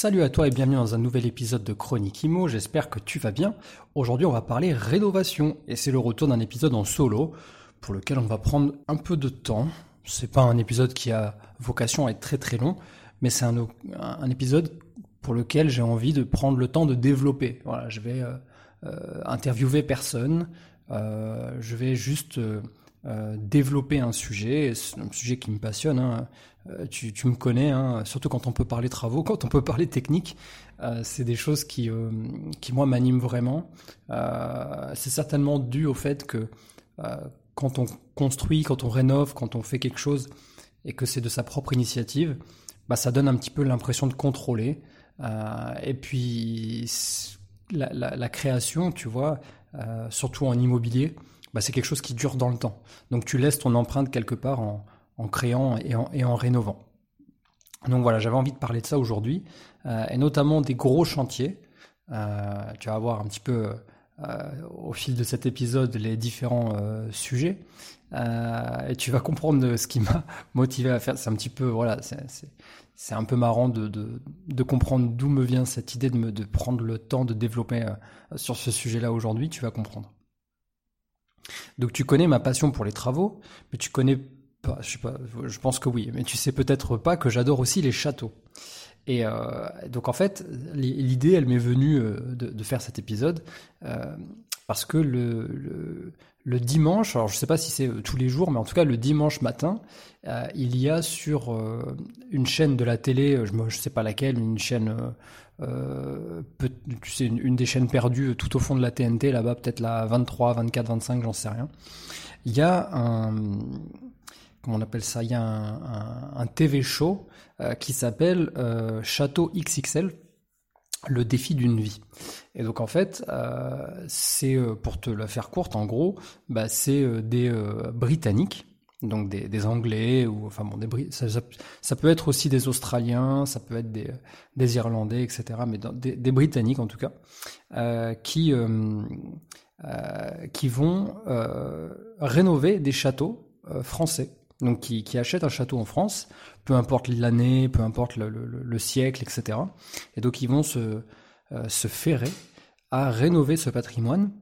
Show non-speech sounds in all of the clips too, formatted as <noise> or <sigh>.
Salut à toi et bienvenue dans un nouvel épisode de Chronique Imo, j'espère que tu vas bien. Aujourd'hui on va parler rénovation et c'est le retour d'un épisode en solo pour lequel on va prendre un peu de temps. C'est pas un épisode qui a vocation à être très très long, mais c'est un, épisode pour lequel j'ai envie de prendre le temps de développer. Voilà, je vais euh, euh, interviewer personne, euh, je vais juste développer un sujet, un sujet qui me passionne. Hein. Euh, tu, me connais, hein, surtout quand on peut parler travaux, quand on peut parler technique. Euh, c'est des choses qui, qui moi, m'animent vraiment. c'est certainement dû au fait que quand on construit, quand on rénove, quand on fait quelque chose et que c'est de sa propre initiative, bah, ça donne un petit peu l'impression de contrôler. et puis, la, création, tu vois, surtout en immobilier, bah, c'est quelque chose qui dure dans le temps. Donc tu laisses ton empreinte quelque part en, créant et en, rénovant. Donc voilà, j'avais envie de parler de ça aujourd'hui, euh, et notamment des gros chantiers. Euh, tu vas voir un petit peu euh, au fil de cet épisode les différents sujets, et tu vas comprendre ce qui m'a <laughs> motivé à faire. C'est un petit peu, voilà, c'est un peu marrant de, comprendre d'où me vient cette idée de prendre le temps de développer sur ce sujet-là aujourd'hui. Tu vas comprendre. Donc tu connais ma passion pour les travaux, mais tu connais pas, je sais pense que oui, mais tu sais peut-être pas que j'adore aussi les châteaux. Et euh, donc en fait, l'idée, elle m'est venue euh, de, faire cet épisode euh, parce que le, le, dimanche, alors je sais pas si c'est tous les jours, mais en tout cas le dimanche matin, il y a sur une chaîne de la télé, je ne sais pas laquelle, une chaîne euh, tu sais, une, des chaînes perdues tout au fond de la TNT, là-bas, peut-être la 23, 24, 25, j'en sais rien. Il y a un, comment on appelle ça? Il y a un, TV show euh, qui s'appelle euh, Château XXL, le défi d'une vie. Et donc en fait, c'est pour te la faire courte, en gros, bah, c'est des Britanniques donc des, Anglais ou enfin bon des ça, ça, peut être aussi des Australiens, ça peut être des, des Irlandais, etc. Mais des, Britanniques en tout cas euh, qui euh, euh, qui vont rénover des châteaux français. Donc qui, qui, achètent un château en France, peu importe l'année, peu importe le, le, siècle, etc. Et donc ils vont se se ferrer à rénover ce patrimoine.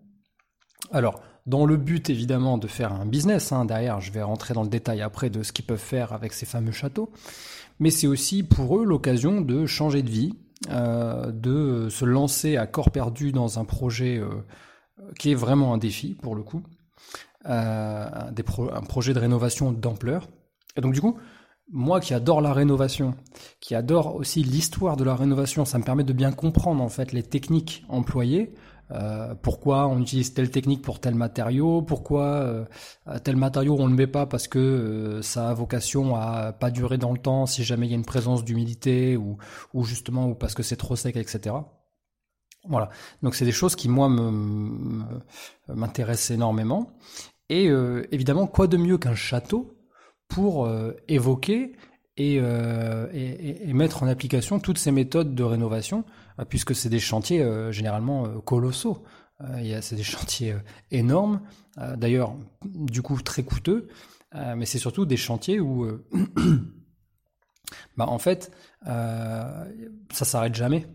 Alors dans le but évidemment de faire un business. Hein. Derrière, je vais rentrer dans le détail après de ce qu'ils peuvent faire avec ces fameux châteaux. Mais c'est aussi pour eux l'occasion de changer de vie, euh, de se lancer à corps perdu dans un projet euh, qui est vraiment un défi pour le coup, euh, un projet de rénovation d'ampleur. Et donc du coup, moi qui adore la rénovation, qui adore aussi l'histoire de la rénovation, ça me permet de bien comprendre en fait les techniques employées, euh, pourquoi on utilise telle technique pour tel matériau, pourquoi euh, tel matériau on ne le met pas parce que euh, ça a vocation à pas durer dans le temps si jamais il y a une présence d'humidité ou, justement parce que c'est trop sec, etc. Voilà. Donc c'est des choses qui moi m'intéressent énormément. Et évidemment, quoi de mieux qu'un château pour évoquer et, et, et, mettre en application toutes ces méthodes de rénovation euh, puisque c'est des chantiers euh, généralement euh, colossaux. c'est des <laughs> chantiers énormes, d'ailleurs du coup très coûteux, mais c'est surtout des chantiers où <clears throat> bah, en fait, ça s'arrête jamais.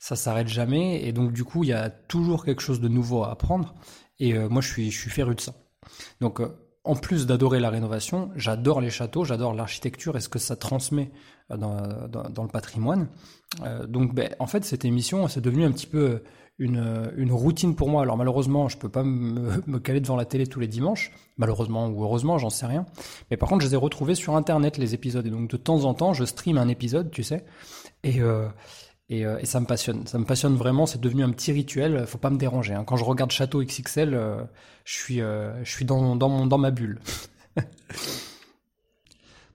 Ça s'arrête jamais. Et donc, du coup, il y a toujours quelque chose de nouveau à apprendre. Et moi, je suis, je suis féru de ça. Donc, en plus d'adorer la rénovation, j'adore les châteaux, j'adore l'architecture et ce que ça transmet dans, le patrimoine. Euh, donc, ben, en fait, cette émission, c'est devenu un petit peu une, routine pour moi. Alors, malheureusement, je peux pas <laughs> me, caler devant la télé tous les dimanches, malheureusement ou heureusement, j'en sais rien. Mais par contre, je les ai retrouvés sur Internet, les épisodes. Et donc, de temps en temps, je stream un épisode, tu sais. Et, euh, euh, et, ça me passionne. Ça me passionne vraiment. C'est devenu un petit rituel. Faut pas me déranger. Hein. Quand je regarde Château XXL, je suis, je suis dans, dans, dans ma bulle. <laughs>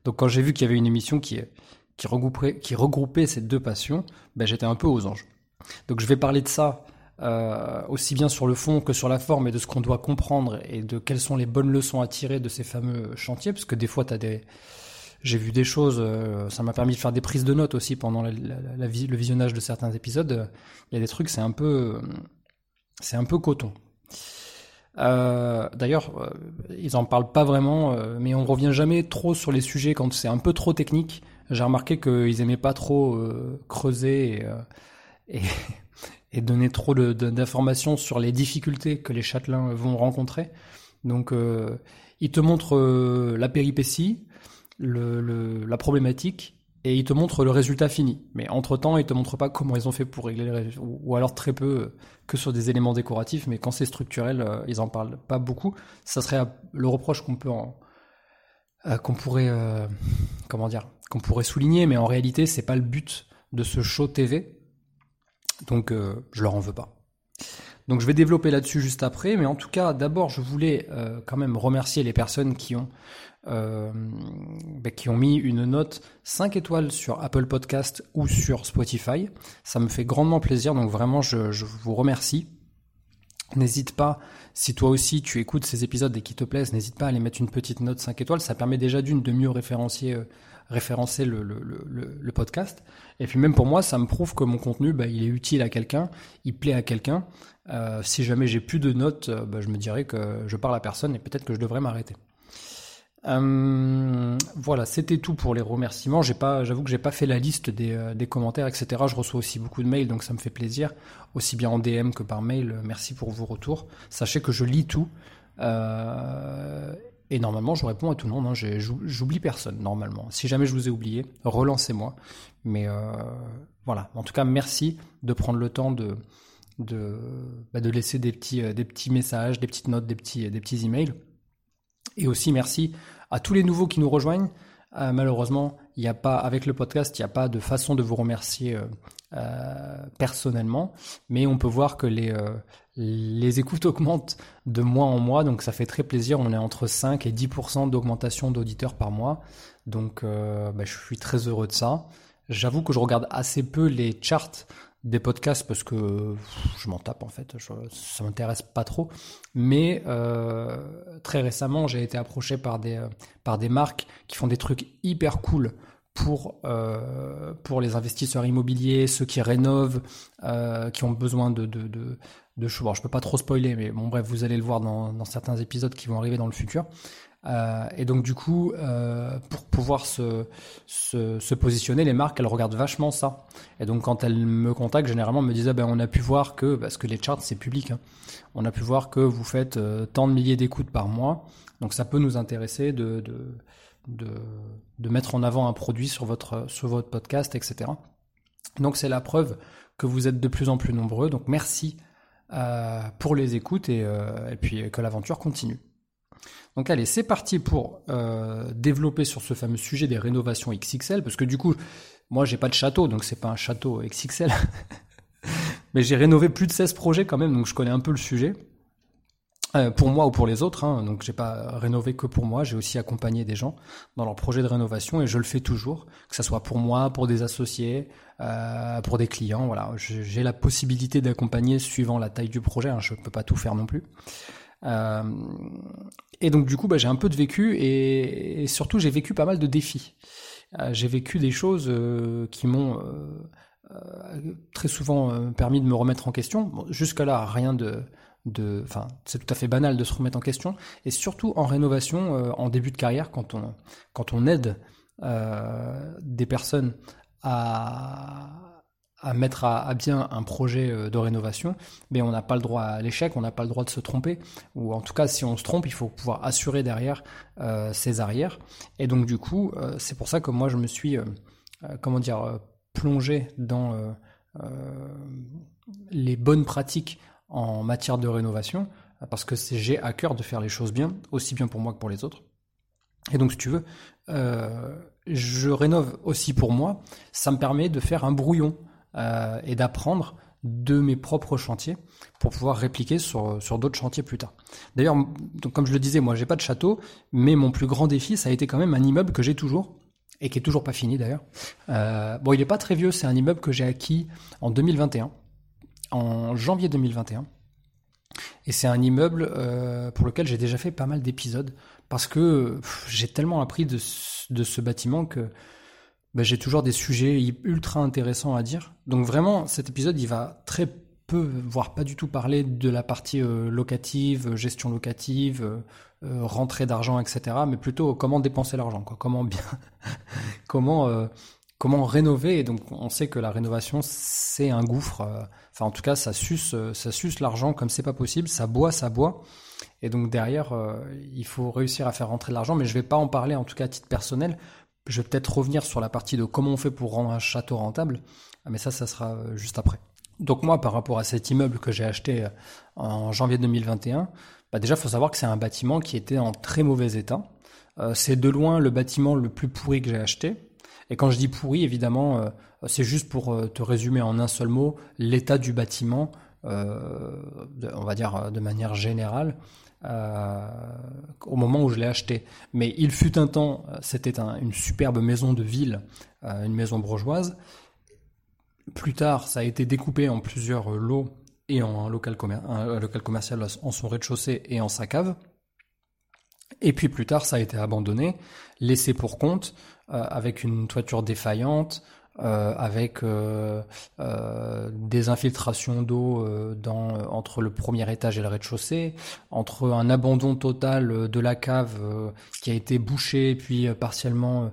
Donc quand j'ai vu qu'il y avait une émission qui, qui, regroupait, ces deux passions, ben, j'étais un peu aux anges. Donc je vais parler de ça euh, aussi bien sur le fond que sur la forme et de ce qu'on doit comprendre et de quelles sont les bonnes leçons à tirer de ces fameux chantiers, parce que des fois, t'as des j'ai vu des choses, euh, ça m'a permis de faire des prises de notes aussi pendant le visionnage de certains épisodes. Il y a des trucs, c'est un peu, c'est un peu coton. Euh, D'ailleurs, ils en parlent pas vraiment, mais on revient jamais trop sur les sujets quand c'est un peu trop technique. J'ai remarqué qu'ils aimaient pas trop creuser et, <laughs> et, donner trop d'informations sur les difficultés que les châtelains vont rencontrer. Donc, ils te montrent la péripétie, la problématique et ils te montrent le résultat fini. Mais entre-temps, ils te montrent pas comment ils ont fait pour régler les ou, alors très peu euh, que sur des éléments décoratifs, mais quand c'est structurel, euh, ils en parlent pas beaucoup. Ça serait le reproche qu'on peut euh, qu'on pourrait euh, comment dire, qu'on pourrait souligner, mais en réalité, c'est pas le but de ce show TV. Donc euh, je leur en veux pas. Donc je vais développer là-dessus juste après, mais en tout cas, d'abord, je voulais quand même remercier les personnes qui ont euh, ont mis une note 5 étoiles sur Apple Podcast ou sur Spotify. Ça me fait grandement plaisir, donc vraiment je, vous remercie. N'hésite pas, si toi aussi tu écoutes ces épisodes et qui te plaisent, n'hésite pas à aller mettre une petite note 5 étoiles. Ça permet déjà d'une de mieux référencier, euh, référencer le, podcast. Et puis même pour moi, ça me prouve que mon contenu, bah, il est utile à quelqu'un, il plaît à quelqu'un. Euh, si jamais j'ai plus de notes, euh, bah, je me dirais que je parle à personne et peut-être que je devrais m'arrêter. Euh, voilà, c'était tout pour les remerciements. J'ai pas, j'avoue que j'ai pas fait la liste des, commentaires, etc. Je reçois aussi beaucoup de mails, donc ça me fait plaisir, aussi bien en DM que par mail. Merci pour vos retours. Sachez que je lis tout et normalement je réponds à tout le monde. Hein. J'oublie personne normalement. Si jamais je vous ai oublié, relancez-moi. Mais euh, voilà. En tout cas, merci de prendre le temps de de, bah, laisser des petits euh, des petits messages, des petites notes, des petits des petits emails. Et aussi merci à tous les nouveaux qui nous rejoignent. Euh, malheureusement, il n'y a pas avec le podcast, il n'y a pas de façon de vous remercier personnellement, mais on peut voir que les les écoutes augmentent de mois en mois, donc ça fait très plaisir. On est entre 5 et 10% d'augmentation d'auditeurs par mois, donc euh, bah, je suis très heureux de ça. J'avoue que je regarde assez peu les charts des podcasts parce que je m'en tape en fait, ça m'intéresse pas trop. Mais euh, très récemment, j'ai été approché par des euh, par des marques qui font des trucs hyper cool pour les investisseurs immobiliers, ceux qui rénovent, qui ont besoin de, de. Bon, je peux pas trop spoiler, mais bon bref, vous allez le voir dans, certains épisodes qui vont arriver dans le futur. Euh, et donc du coup, euh, pour pouvoir se, se, positionner, les marques, elles regardent vachement ça. Et donc quand elles me contactent, généralement, elles me disent, ah ben, on a pu voir que, parce que les charts, c'est public, hein, on a pu voir que vous faites euh, tant de milliers d'écoutes par mois. Donc ça peut nous intéresser de, de, de, de, mettre en avant un produit sur votre, sur votre podcast, etc. Donc c'est la preuve que vous êtes de plus en plus nombreux. Donc merci pour les écoutes et, euh, et puis que l'aventure continue. Donc allez, c'est parti pour euh, développer sur ce fameux sujet des rénovations XXL, parce que du coup, moi j'ai pas de château, donc c'est pas un château XXL. <laughs> Mais j'ai rénové plus de 16 projets quand même, donc je connais un peu le sujet. Euh, pour moi ou pour les autres, hein, donc j'ai pas rénové que pour moi, j'ai aussi accompagné des gens dans leurs projets de rénovation et je le fais toujours, que ce soit pour moi, pour des associés, euh, pour des clients, voilà, j'ai la possibilité d'accompagner suivant la taille du projet, hein, je peux pas tout faire non plus. Euh, et donc du coup, bah, j'ai un peu de vécu et, et surtout j'ai vécu pas mal de défis. Euh, j'ai vécu des choses euh, qui m'ont très souvent permis de me remettre en question. Bon, Jusque-là, rien de, c'est tout à fait banal de se remettre en question. Et surtout en rénovation, en début de carrière, quand on, quand on aide des personnes à à mettre à, bien un projet euh, de rénovation, mais on n'a pas le droit à l'échec, on n'a pas le droit de se tromper, ou en tout cas si on se trompe, il faut pouvoir assurer derrière euh, ses arrières. Et donc du coup, euh, c'est pour ça que moi je me suis, euh, euh comment dire, plongé dans euh, les bonnes pratiques en matière de rénovation, parce que j'ai à cœur de faire les choses bien, aussi bien pour moi que pour les autres. Et donc si tu veux, je rénove aussi pour moi, ça me permet de faire un brouillon euh, et d'apprendre de mes propres chantiers pour pouvoir répliquer sur, sur d'autres chantiers plus tard. D'ailleurs, comme je le disais, moi j'ai pas de château, mais mon plus grand défi, ça a été quand même un immeuble que j'ai toujours et qui est toujours pas fini d'ailleurs. Euh, bon, il est pas très vieux, c'est un immeuble que j'ai acquis en 2021. En janvier 2021. Et c'est un immeuble euh, pour lequel j'ai déjà fait pas mal d'épisodes parce que j'ai tellement appris de, de, ce bâtiment que bah, j'ai toujours des sujets ultra intéressants à dire. Donc vraiment, cet épisode, il va très peu, voire pas du tout parler de la partie euh, locative, gestion locative, euh, rentrée d'argent, etc. Mais plutôt comment dépenser l'argent. Comment bien, <laughs> comment comment rénover. Et donc, on sait que la rénovation, c'est un gouffre. Euh, enfin, en tout cas, ça suce, euh, ça suce l'argent comme c'est pas possible. Ça boit, ça boit. Et donc derrière, euh, il faut réussir à faire rentrer de l'argent. Mais je vais pas en parler, en tout cas à titre personnel. Je vais peut-être revenir sur la partie de comment on fait pour rendre un château rentable. Mais ça, ça sera juste après. Donc moi, par rapport à cet immeuble que j'ai acheté en janvier 2021, bah déjà, faut savoir que c'est un bâtiment qui était en très mauvais état. c'est de loin le bâtiment le plus pourri que j'ai acheté. Et quand je dis pourri, évidemment, euh, c'est juste pour euh, te résumer en un seul mot l'état du bâtiment, euh, on va dire de manière générale, au moment où je l'ai acheté. Mais il fut un temps, c'était une superbe maison de ville, une maison bourgeoise. Plus tard, ça a été découpé en plusieurs lots et en un local, un local commercial en son rez-de-chaussée et en sa cave. Et puis plus tard, ça a été abandonné, laissé pour compte, euh, avec une toiture défaillante, euh, avec euh, des infiltrations d'eau dans entre le premier étage et le rez-de-chaussée, entre un abandon total de la cave qui a été bouchée puis partiellement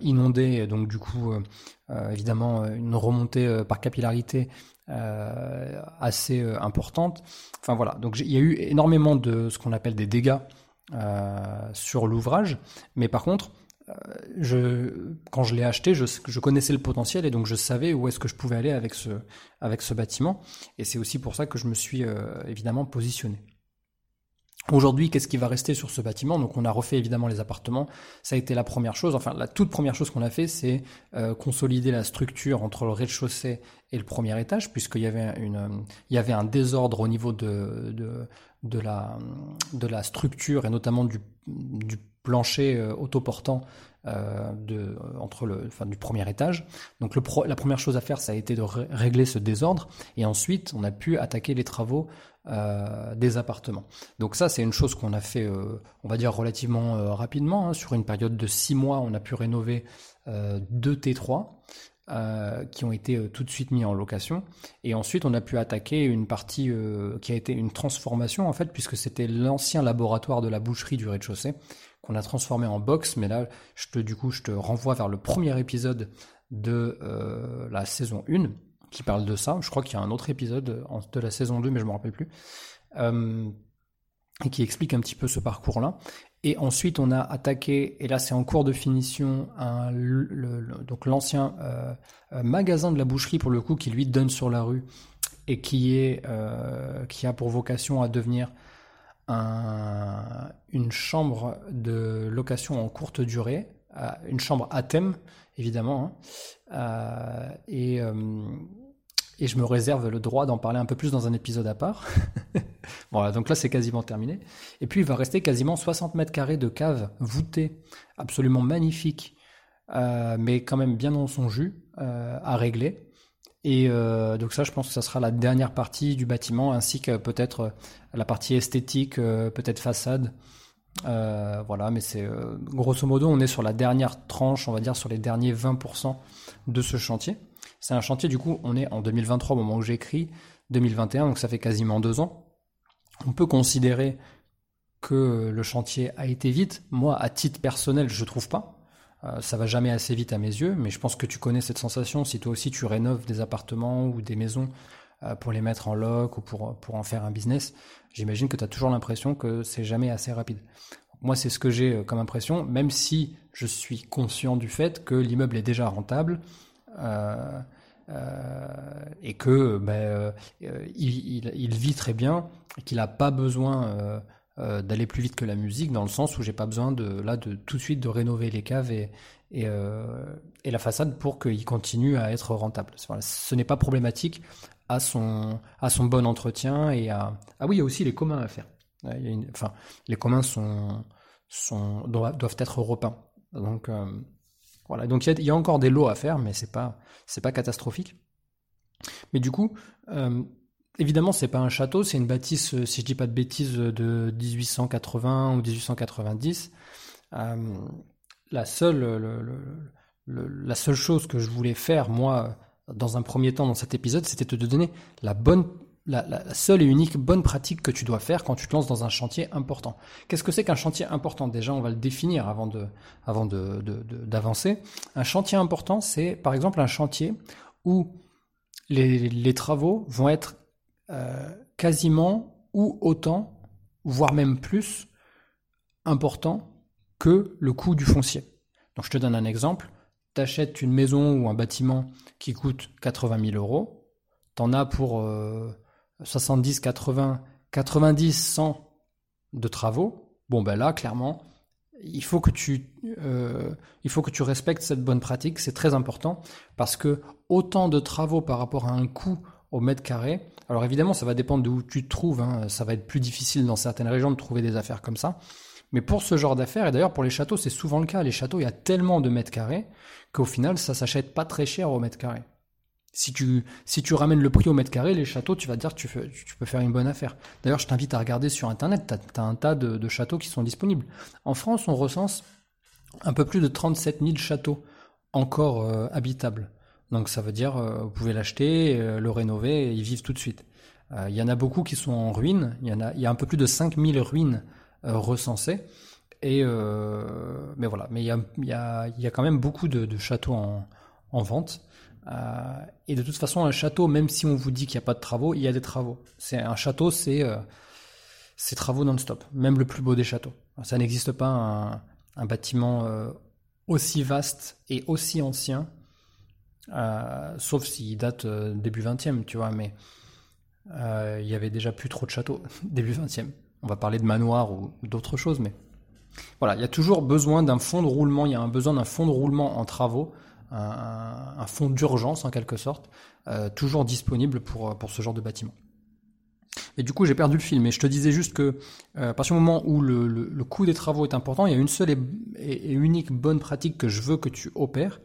inondée, donc du coup évidemment une remontée par capillarité assez importante. Enfin voilà, donc il y a eu énormément de ce qu'on appelle des dégâts sur l'ouvrage, mais par contre euh, je, quand je l'ai acheté, je, je, connaissais le potentiel et donc je savais où est-ce que je pouvais aller avec ce, avec ce bâtiment. Et c'est aussi pour ça que je me suis euh, évidemment positionné. Aujourd'hui, qu'est-ce qui va rester sur ce bâtiment? Donc, on a refait évidemment les appartements. Ça a été la première chose. Enfin, la toute première chose qu'on a fait, c'est euh, consolider la structure entre le rez-de-chaussée et le premier étage, puisqu'il y avait une, il y avait un désordre au niveau de, de, de la, de la structure et notamment du, du plancher euh, autoportant euh, de, entre le, enfin, du premier étage. Donc le la première chose à faire, ça a été de régler ce désordre, et ensuite on a pu attaquer les travaux euh, des appartements. Donc ça, c'est une chose qu'on a fait, euh, on va dire relativement euh, rapidement. Hein. Sur une période de six mois, on a pu rénover deux T3. Euh, qui ont été tout de suite mis en location. Et ensuite, on a pu attaquer une partie qui a été une transformation, en fait, puisque c'était l'ancien laboratoire de la boucherie du rez-de-chaussée, qu'on a transformé en box. Mais là, je te, du coup, je te renvoie vers le premier épisode de la saison 1 qui parle de ça. Je crois qu'il y a un autre épisode de la saison 2, mais je me rappelle plus. et qui explique un petit peu ce parcours-là. Et ensuite, on a attaqué, et là c'est en cours de finition, donc l'ancien euh, euh, magasin de la boucherie pour le coup qui lui donne sur la rue et qui est euh, qui a pour vocation à devenir un, une chambre de location en courte durée, une chambre à thème évidemment, hein, et et je me réserve le droit d'en parler un peu plus dans un épisode à part. <laughs> voilà, donc là c'est quasiment terminé. Et puis il va rester quasiment 60 mètres carrés de cave voûtée, absolument magnifique, euh, mais quand même bien dans son jus, euh, à régler. Et euh, donc ça, je pense que ça sera la dernière partie du bâtiment, ainsi que peut-être la partie esthétique, peut-être façade. voilà, mais c'est grosso modo, on est sur la dernière tranche, on va dire sur les derniers 20% de ce chantier. C'est un chantier, du coup, on est en 2023 au moment où j'écris, 2021, donc ça fait quasiment deux ans. On peut considérer que le chantier a été vite. Moi, à titre personnel, je trouve pas. Euh, ça va jamais assez vite à mes yeux, mais je pense que tu connais cette sensation si toi aussi tu rénoves des appartements ou des maisons euh, pour les mettre en loc ou pour, en faire un business. J'imagine que tu as toujours l'impression que c'est jamais assez rapide. Moi, c'est ce que j'ai euh, comme impression, même si je suis conscient du fait que l'immeuble est déjà rentable, euh, et que ben, euh, il, vit très bien qu'il n'a pas besoin d'aller plus vite que la musique dans le sens où j'ai pas besoin de là de tout de suite de rénover les caves et, la façade pour qu'il continue à être rentable. Ce n'est pas problématique à son, bon entretien et. Ah oui, il y a aussi les communs à faire. Enfin, les communs doivent, être repeints. Donc, voilà, donc il y, a encore des lots à faire, mais c'est pas c'est pas catastrophique. Mais du coup, euh, évidemment, c'est pas un château, c'est une bâtisse, si je dis pas de bêtises, de 1880 ou 1890. la seule, la seule chose que je voulais faire, moi, dans un premier temps dans cet épisode, c'était de te donner la bonne la, seule et unique bonne pratique que tu dois faire quand tu te lances dans un chantier important. Qu'est-ce que c'est qu'un chantier important? Déjà, on va le définir avant de, avant de, d'avancer. Un chantier important, c'est par exemple un chantier où les, travaux vont être euh, quasiment ou autant, voire même plus, importants que le coût du foncier. Donc, je te donne un exemple. Tu achètes une maison ou un bâtiment qui coûte 80 000 euros. Tu en as pour euh, 70, 80, 90, 100 de travaux, bon ben là, clairement, euh, il faut que tu respectes cette bonne pratique. C'est très important parce que autant de travaux par rapport à un coût au mètre carré. Alors évidemment, ça va dépendre d'où tu te trouves. Hein. Ça va être plus difficile dans certaines régions de trouver des affaires comme ça. Mais pour ce genre d'affaires, et d'ailleurs pour les châteaux, c'est souvent le cas. Les châteaux, il y a tellement de mètres carrés qu'au final, ça s'achète pas très cher au mètre carré. Si tu, si tu ramènes le prix au mètre carré, les châteaux, tu vas te dire que tu, tu peux faire une bonne affaire. D'ailleurs, je t'invite à regarder sur Internet, tu as, un tas de, châteaux qui sont disponibles. En France, on recense un peu plus de 37 000 châteaux encore euh, habitables. Donc ça veut dire, euh, vous pouvez l'acheter, euh, le rénover et y vivre tout de suite. Il y en a beaucoup qui sont en ruine, il y, a, un peu plus de 5000 ruines recensées. Et mais voilà, mais il y a, y a, quand même beaucoup de, châteaux en, en vente. Euh, et de toute façon, un château, même si on vous dit qu'il n'y a pas de travaux, il y a des travaux. C'est un château, c'est euh, travaux non-stop, même le plus beau des châteaux. Ça n'existe pas un, bâtiment euh, aussi vaste et aussi ancien, euh, sauf s'il date euh, début 20e, tu vois, mais il y avait déjà plus trop de châteaux <laughs> début 20e. On va parler de manoirs ou, d'autres choses, mais voilà, il y a toujours besoin d'un fond de roulement, il y a un besoin d'un fond de roulement en travaux un, un fonds d'urgence en quelque sorte, euh, toujours disponible pour, pour ce genre de bâtiment. Et du coup, j'ai perdu le fil, mais je te disais juste que euh, à partir du moment où le, le, coût des travaux est important, il y a une seule et, et, unique bonne pratique que je veux que tu opères.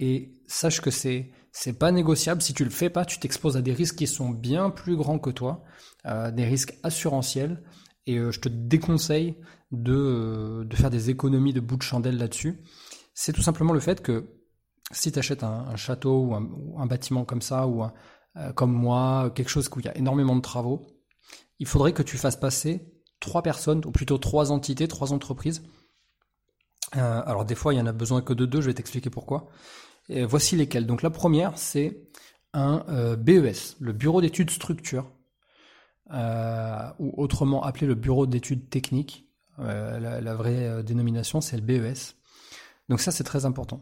Et sache que c'est c'est pas négociable. Si tu le fais pas, tu t'exposes à des risques qui sont bien plus grands que toi, euh, des risques assurantiels. Et euh, je te déconseille de, euh, de faire des économies de bout de chandelle là-dessus. C'est tout simplement le fait que si tu achètes un, château ou un, bâtiment comme ça, ou comme moi, quelque chose où il y a énormément de travaux, il faudrait que tu fasses passer trois personnes, ou plutôt trois entités, trois entreprises. Alors des fois, il y en a besoin que de deux, je vais t'expliquer pourquoi. Et voici lesquelles. Donc la première, c'est un euh, BES, le Bureau d'études structure, ou autrement appelé le Bureau d'études techniques. La, la, vraie dénomination, c'est le BES. Donc ça, c'est très important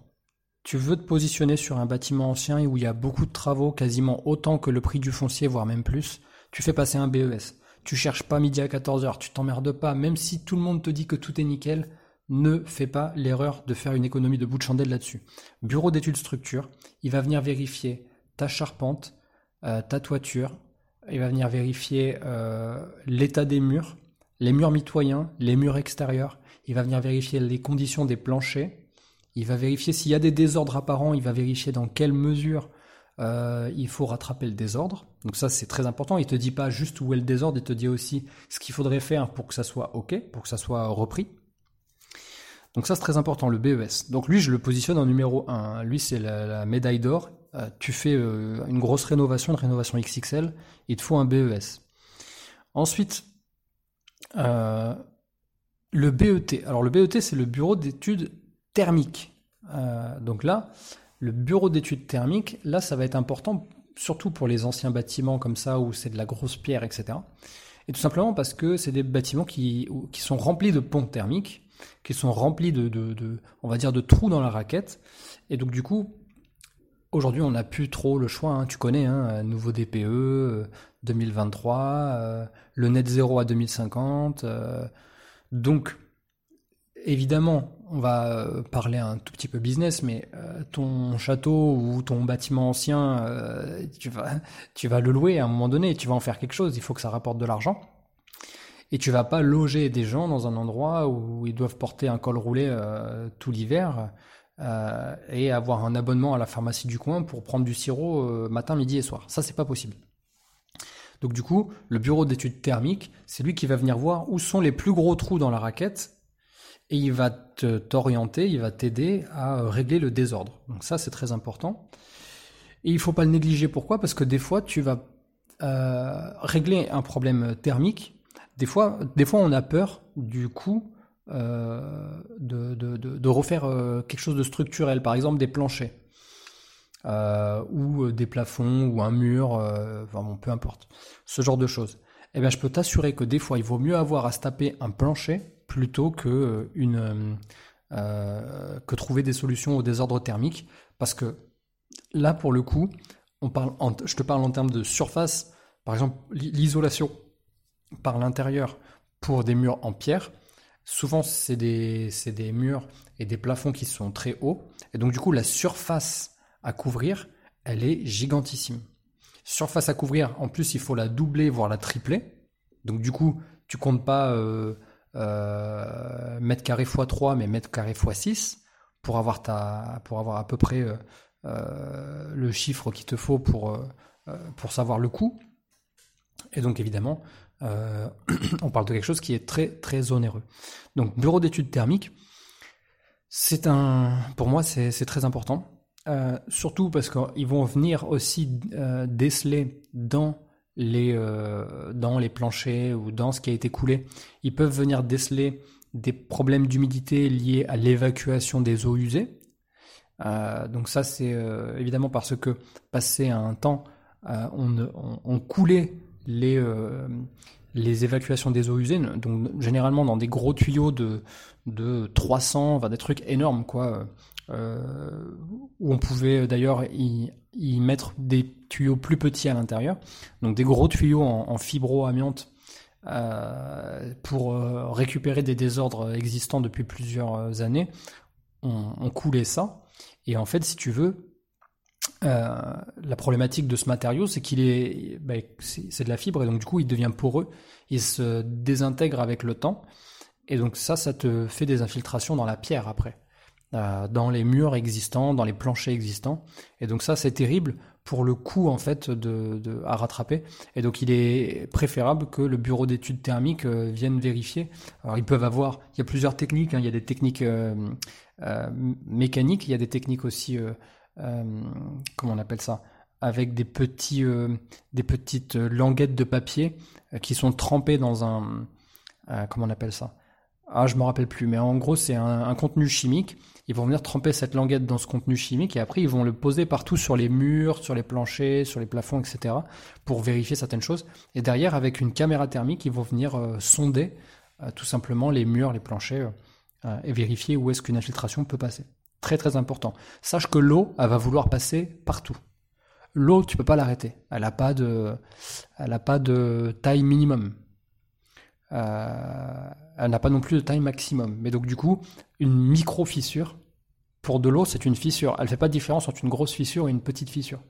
tu veux te positionner sur un bâtiment ancien où il y a beaucoup de travaux, quasiment autant que le prix du foncier, voire même plus, tu fais passer un BES. Tu cherches pas midi à 14h, tu t'emmerdes pas, même si tout le monde te dit que tout est nickel, ne fais pas l'erreur de faire une économie de bout de chandelle là-dessus. Bureau d'études structure, il va venir vérifier ta charpente, euh, ta toiture, il va venir vérifier euh, l'état des murs, les murs mitoyens, les murs extérieurs, il va venir vérifier les conditions des planchers, il va vérifier s'il y a des désordres apparents, il va vérifier dans quelle mesure euh, il faut rattraper le désordre. Donc ça c'est très important. Il te dit pas juste où est le désordre, il te dit aussi ce qu'il faudrait faire pour que ça soit ok, pour que ça soit repris. Donc ça c'est très important, le BES. Donc lui je le positionne en numéro 1. Lui c'est la, médaille d'or. Euh, tu fais euh, une grosse rénovation, une rénovation XXL, il te faut un BES. Ensuite, le BET. Alors le BET c'est le bureau d'études thermique. Euh, donc là, le bureau d'études thermiques, là, ça va être important, surtout pour les anciens bâtiments comme ça, où c'est de la grosse pierre, etc. Et tout simplement parce que c'est des bâtiments qui, qui sont remplis de ponts thermiques, qui sont remplis de, de, on va dire, de trous dans la raquette. Et donc du coup, aujourd'hui, on n'a plus trop le choix. Hein. Tu connais, hein, nouveau DPE 2023, euh, euh, le net zéro à 2050. donc évidemment, on va euh, parler un tout petit peu business, mais euh, ton château ou ton bâtiment ancien, euh, tu, vas, tu vas le louer à un moment donné, tu vas en faire quelque chose, il faut que ça rapporte de l'argent. Et tu vas pas loger des gens dans un endroit où ils doivent porter un col roulé tout l'hiver et avoir un abonnement à la pharmacie du coin pour prendre du sirop matin, midi et soir. Ça, c'est pas possible. Donc du coup, le bureau d'études thermiques, c'est lui qui va venir voir où sont les plus gros trous dans la raquette et il va t'orienter, il va t'aider à régler le désordre. Donc ça, c'est très important. Et il faut pas le négliger. Pourquoi? Parce que des fois, tu vas euh, régler un problème thermique. Des fois, des fois, on a peur du coup euh, de, de, refaire euh, quelque chose de structurel, par exemple des planchers. ou des plafonds ou un mur, bon, peu importe, ce genre de choses. Eh bien, je peux t'assurer que des fois, il vaut mieux avoir à se taper un plancher plutôt que, euh, une, euh, euh, que trouver des solutions au désordre thermique. Parce que là, pour le coup, on parle je te parle en termes de surface. Par exemple, l'isolation par l'intérieur pour des murs en pierre. Souvent, c'est des, des murs et des plafonds qui sont très hauts. Et donc, du coup, la surface à couvrir, elle est gigantissime. Surface à couvrir, en plus, il faut la doubler, voire la tripler. Donc, du coup, tu comptes pas euh, mètre carré x 3, mais mètre carré x 6 pour avoir ta, pour avoir à peu près euh, euh, le chiffre qu'il te faut pour, pour savoir le coût. Et donc évidemment, <clears throat> on parle de quelque chose qui est très très onéreux. Donc bureau d'études thermiques, c'est un, pour moi c'est très important. surtout parce qu'ils vont venir aussi déceler dans les, euh, dans les planchers ou dans ce qui a été coulé, ils peuvent venir déceler des problèmes d'humidité liés à l'évacuation des eaux usées. Euh, donc ça, c'est euh, évidemment parce que passé un temps, on, on, coulait les, les évacuations des eaux usées, donc généralement dans des gros tuyaux de, de 300, enfin des trucs énormes, quoi, où on pouvait d'ailleurs y y mettre des tuyaux plus petits à l'intérieur, donc des gros tuyaux en, fibro-amiante euh, pour euh, récupérer des désordres existants depuis plusieurs euh, années. On, coulait ça, et en fait, si tu veux, la problématique de ce matériau, c'est qu'il est, bah, c'est de la fibre, et donc du coup, il devient poreux, il se désintègre avec le temps, et donc ça, ça te fait des infiltrations dans la pierre après. Euh, dans les murs existants, dans les planchers existants. Et donc ça, c'est terrible pour le coût en fait de, à rattraper. Et donc il est préférable que le bureau d'études thermiques euh, vienne vérifier. Alors ils peuvent avoir, il y a plusieurs techniques. Hein. Il y a des techniques euh, mécaniques, il y a des techniques aussi, comment on appelle ça, avec des petits, des petites languettes de papier qui sont trempées dans un, comment on appelle ça? Ah, je me rappelle plus, mais en gros, c'est un, contenu chimique. Ils vont venir tremper cette languette dans ce contenu chimique et après, ils vont le poser partout sur les murs, sur les planchers, sur les plafonds, etc. pour vérifier certaines choses. Et derrière, avec une caméra thermique, ils vont venir euh, sonder euh, tout simplement les murs, les planchers euh, et vérifier où est-ce qu'une infiltration peut passer. Très très important. Sache que l'eau, elle va vouloir passer partout. L'eau, tu peux pas l'arrêter. Elle n'a pas de, elle a pas de taille minimum. Euh, elle n'a pas non plus de taille maximum. Mais donc du coup, une micro-fissure, pour de l'eau, c'est une fissure. Elle fait pas de différence entre une grosse fissure et une petite fissure.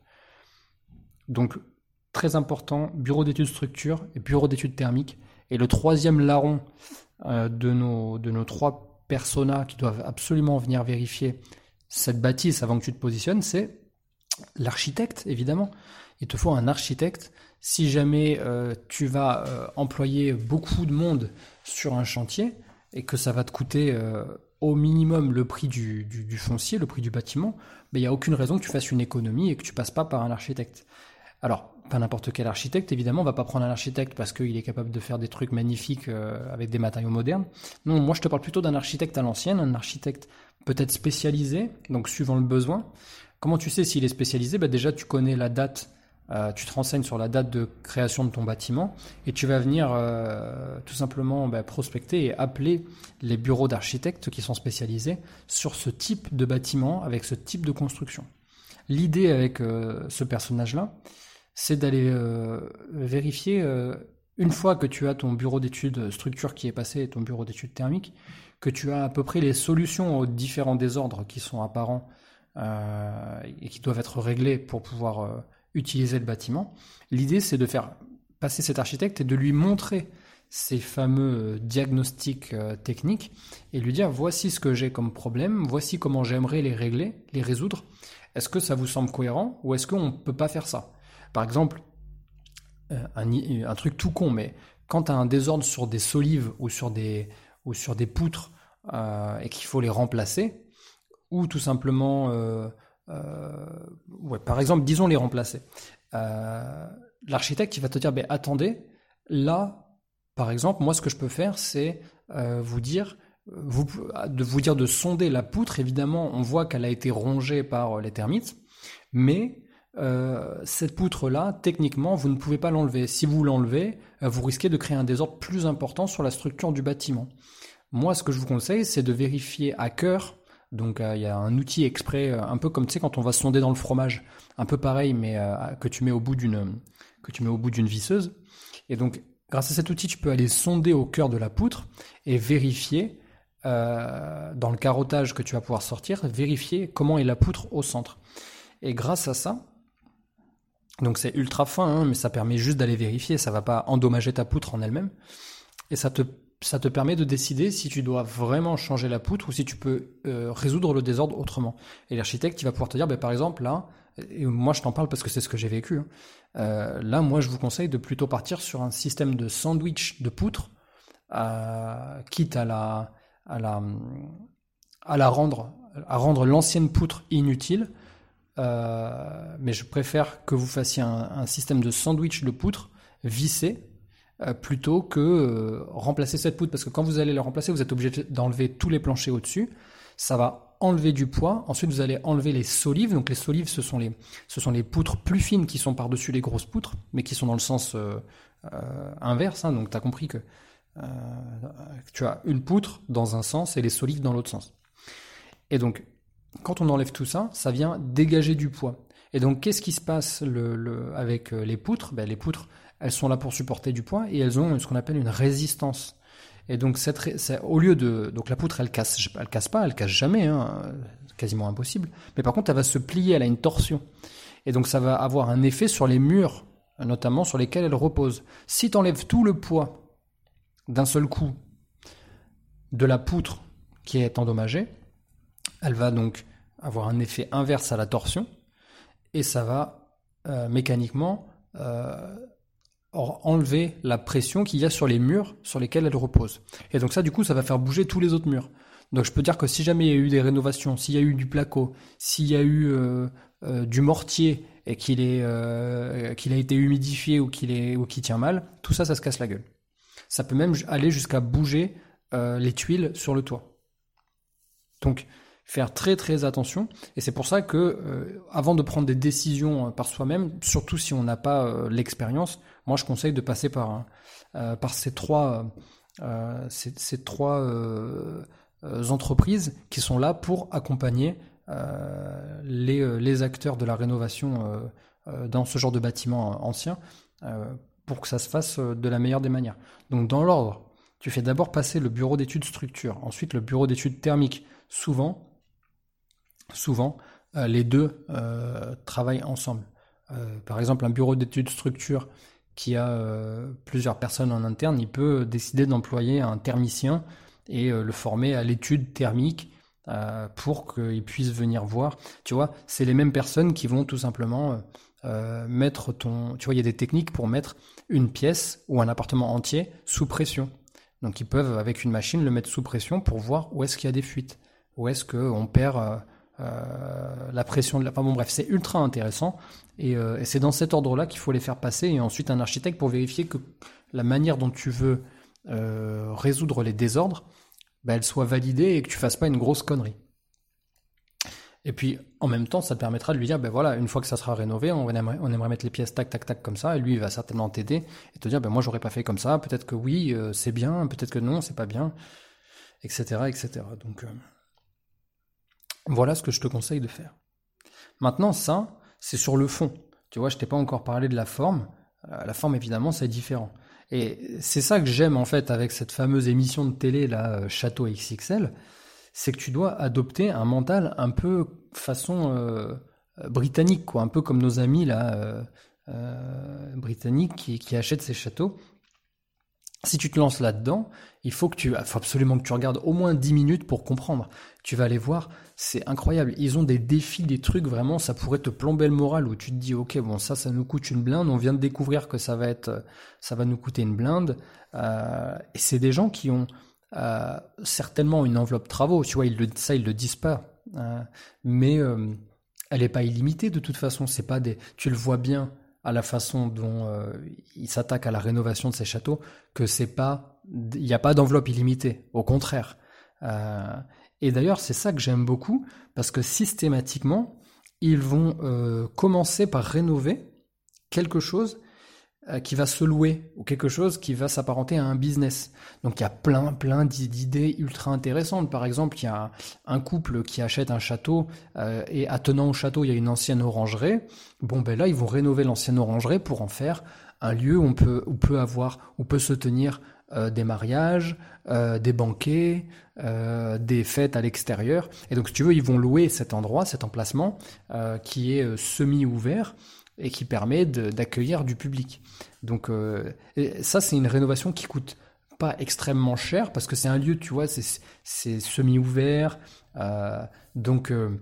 Donc, très important, bureau d'études structure et bureau d'études thermiques. Et le troisième larron euh, de, nos, de nos trois qui doivent absolument venir vérifier cette bâtisse avant que tu te positionnes, c'est l'architecte, évidemment. Il te faut un architecte si jamais euh, tu vas euh, employer beaucoup de monde sur un chantier et que ça va te coûter euh, au minimum le prix du, foncier, le prix du bâtiment, ben, il n'y a aucune raison que tu fasses une économie et que tu passes pas par un architecte. Alors, pas n'importe quel architecte, évidemment, on va pas prendre un architecte parce qu'il est capable de faire des trucs magnifiques avec des matériaux modernes. Non, moi je te parle plutôt d'un architecte à l'ancienne, un architecte peut-être spécialisé, donc suivant le besoin. Comment tu sais s'il est spécialisé? Ben Déjà, tu connais la date euh, tu te renseignes sur la date de création de ton bâtiment et tu vas venir euh, tout simplement bah, prospecter et appeler les bureaux d'architectes qui sont spécialisés sur ce type de bâtiment avec ce type de construction. L'idée avec euh, ce personnage-là, c'est d'aller vérifier une fois que tu as ton bureau d'études structure qui est passé et ton bureau d'études thermiques, que tu as à peu près les solutions aux différents désordres qui sont apparents et qui doivent être réglés pour pouvoir utiliser le bâtiment. L'idée, c'est de faire passer cet architecte et de lui montrer ces fameux euh, diagnostics euh, techniques et lui dire voici ce que j'ai comme problème, voici comment j'aimerais les régler, les résoudre. Est-ce que ça vous semble cohérent ou est-ce qu'on ne peut pas faire ça? Par exemple, un, truc tout con, mais quand tu as un désordre sur des solives ou sur des, poutres et qu'il faut les remplacer, ou tout simplement, ouais, par exemple, disons les remplacer. L'architecte, va te dire, ben, attendez, là, par exemple, moi, ce que je peux faire, c'est vous dire, de vous dire de sonder la poutre. Évidemment, on voit qu'elle a été rongée par les termites, mais euh, cette poutre-là, techniquement, vous ne pouvez pas l'enlever. Si vous l'enlevez, euh, vous risquez de créer un désordre plus important sur la structure du bâtiment. Moi, ce que je vous conseille, c'est de vérifier à cœur. Donc, euh, il y a un outil exprès, un peu comme tu sais quand on va sonder dans le fromage, un peu pareil, mais que tu mets au bout d'une que tu mets au bout d'une visseuse. Et donc, grâce à cet outil, tu peux aller sonder au cœur de la poutre et vérifier dans le carottage que tu vas pouvoir sortir, vérifier comment est la poutre au centre. Et grâce à ça, donc c'est ultra fin, hein, mais ça permet juste d'aller vérifier, ça va pas endommager ta poutre en elle-même. Et ça te, ça te permet de décider si tu dois vraiment changer la poutre ou si tu peux euh, résoudre le désordre autrement. Et l'architecte, il va pouvoir te dire, bah, par exemple, là, et moi je t'en parle parce que c'est ce que j'ai vécu, hein, euh, là, moi je vous conseille de plutôt partir sur un système de sandwich de poutre, euh, quitte à la, à la, à la rendre, à rendre l'ancienne poutre inutile, euh, mais je préfère que vous fassiez un, système de sandwich de poutre vissé euh, plutôt que euh, remplacer cette poutre. Parce que quand vous allez la remplacer, vous êtes obligé d'enlever tous les planchers au-dessus. Ça va enlever du poids. Ensuite, vous allez enlever les solives. Donc les solives, ce sont les, ce sont les poutres plus fines qui sont par-dessus les grosses poutres, mais qui sont dans le sens inverse. Hein. Donc tu as compris que tu as une poutre dans un sens et les solives dans l'autre sens. Et donc, quand on enlève tout ça, ça vient dégager du poids. Et donc, qu'est-ce qui se passe avec euh, les poutres? Ben, Les poutres, elles sont là pour supporter du poids et elles ont ce qu'on appelle une résistance. Et donc, au lieu de, donc la poutre, elle casse, elle casse pas, elle casse jamais, hein, quasiment impossible. Mais par contre, elle va se plier, elle a une torsion. Et donc, ça va avoir un effet sur les murs, notamment sur lesquels elle repose. Si tu enlèves tout le poids d'un seul coup de la poutre qui est endommagée, elle va donc avoir un effet inverse à la torsion et ça va euh, mécaniquement euh, enlever la pression qu'il y a sur les murs sur lesquels elle repose. Et donc ça, du coup, ça va faire bouger tous les autres murs. Donc je peux dire que si jamais il y a eu des rénovations, s'il y a eu du placo, s'il y a eu euh, du mortier et qu'il qu'il a été humidifié ou qu'il tient mal, tout ça, ça se casse la gueule. Ça peut même aller jusqu'à bouger les tuiles sur le toit. Donc faire très très attention. Et c'est pour ça que euh, avant de prendre des décisions euh, par soi-même, surtout si on n'a pas euh, l'expérience, moi je conseille de passer par par ces trois ces, trois entreprises qui sont là pour accompagner les, les acteurs de la rénovation dans ce genre de bâtiment ancien pour que ça se fasse de la meilleure des manières. Donc dans l'ordre, tu fais d'abord passer le bureau d'études structure, ensuite le bureau d'études thermiques. Souvent, souvent, euh, les deux euh, travaillent ensemble. Euh, par exemple, un bureau d'études structure qui a plusieurs personnes en interne, il peut décider d'employer un thermicien et le former à l'étude thermique pour qu'il puisse venir voir. Tu vois, c'est les mêmes personnes qui vont tout simplement mettre ton... Tu vois, il y a des techniques pour mettre une pièce ou un appartement entier sous pression. Donc ils peuvent, avec une machine, le mettre sous pression pour voir où est-ce qu'il y a des fuites, où est-ce qu'on perd la pression de la. Enfin bon, bref, c'est ultra intéressant. Euh, et, c'est dans cet ordre-là qu'il faut les faire passer. Et ensuite, un architecte pour vérifier que la manière dont tu veux euh, résoudre les désordres, bah, elle soit validée et que tu fasses pas une grosse connerie. Et puis, en même temps, ça te permettra de lui dire, ben voilà, une fois que ça sera rénové, on aimerait, on aimerait mettre les pièces tac, tac, tac comme ça, et lui, il va certainement t'aider et te dire, ben moi, j'aurais pas fait comme ça, peut-être que oui, c'est bien, peut-être que non, c'est pas bien, etc., etc. Donc, voilà ce que je te conseille de faire. Maintenant, ça, c'est sur le fond. Tu vois, je t'ai pas encore parlé de la forme. Euh, la forme, évidemment, c'est différent. Et c'est ça que j'aime en fait avec cette fameuse émission de télé là, euh, Château XXL, c'est que tu dois adopter un mental un peu façon euh, britannique, quoi, un peu comme nos amis là britanniques qui, qui, achètent ces châteaux. Si tu te lances là-dedans, il faut que tu, faut absolument que tu regardes au moins 10 minutes pour comprendre. Tu vas aller voir, c'est incroyable. Ils ont des défis, des trucs vraiment, ça pourrait te plomber le moral où tu te dis, ok, bon, ça, ça nous coûte une blinde. On vient de découvrir que ça va être, ça va nous coûter une blinde. Euh, et c'est des gens qui ont euh, certainement une enveloppe travaux. Tu vois, ils le, ça, ils le disent pas. Euh, mais euh, elle n'est pas illimitée de toute façon. C'est pas des, tu le vois bien à la façon dont euh, il s'attaque à la rénovation de ces châteaux que c'est pas il n'y a pas d'enveloppe illimitée au contraire. Euh, et d'ailleurs c'est ça que j'aime beaucoup parce que systématiquement ils vont euh, commencer par rénover quelque chose qui va se louer ou quelque chose qui va s'apparenter à un business. Donc il y a plein plein d'idées ultra intéressantes. Par exemple, il y a un couple qui achète un château euh, et attenant au château, il y a une ancienne orangerie. Bon ben là, ils vont rénover l'ancienne orangerie pour en faire un lieu où on peut où peut avoir où peut se tenir euh, des mariages, euh, des banquets, euh, des fêtes à l'extérieur. Et donc, si tu veux, ils vont louer cet endroit, cet emplacement euh, qui est semi-ouvert et qui permet d'accueillir du public. Donc euh, ça, c'est une rénovation qui coûte pas extrêmement cher parce que c'est un lieu, tu vois, c'est semi-ouvert. Euh, donc euh,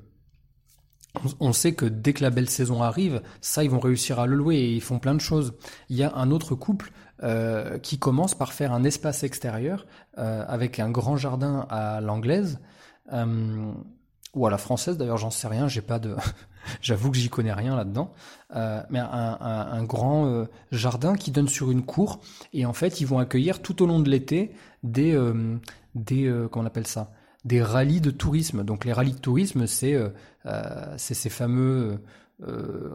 on sait que dès que la belle saison arrive, ça, ils vont réussir à le louer et ils font plein de choses. Il y a un autre couple euh, qui commence par faire un espace extérieur avec un grand jardin à l'anglaise ou à la française. D'ailleurs, j'en sais rien. J'ai pas de, <laughs> J'avoue que j'y connais rien là-dedans. Euh, mais un, un, un grand euh, jardin qui donne sur une cour. Et en fait, ils vont accueillir tout au long de l'été des, euh, des euh, comment on appelle ça Des rallyes de tourisme. Donc les rallyes de tourisme, c'est euh, euh, ces fameux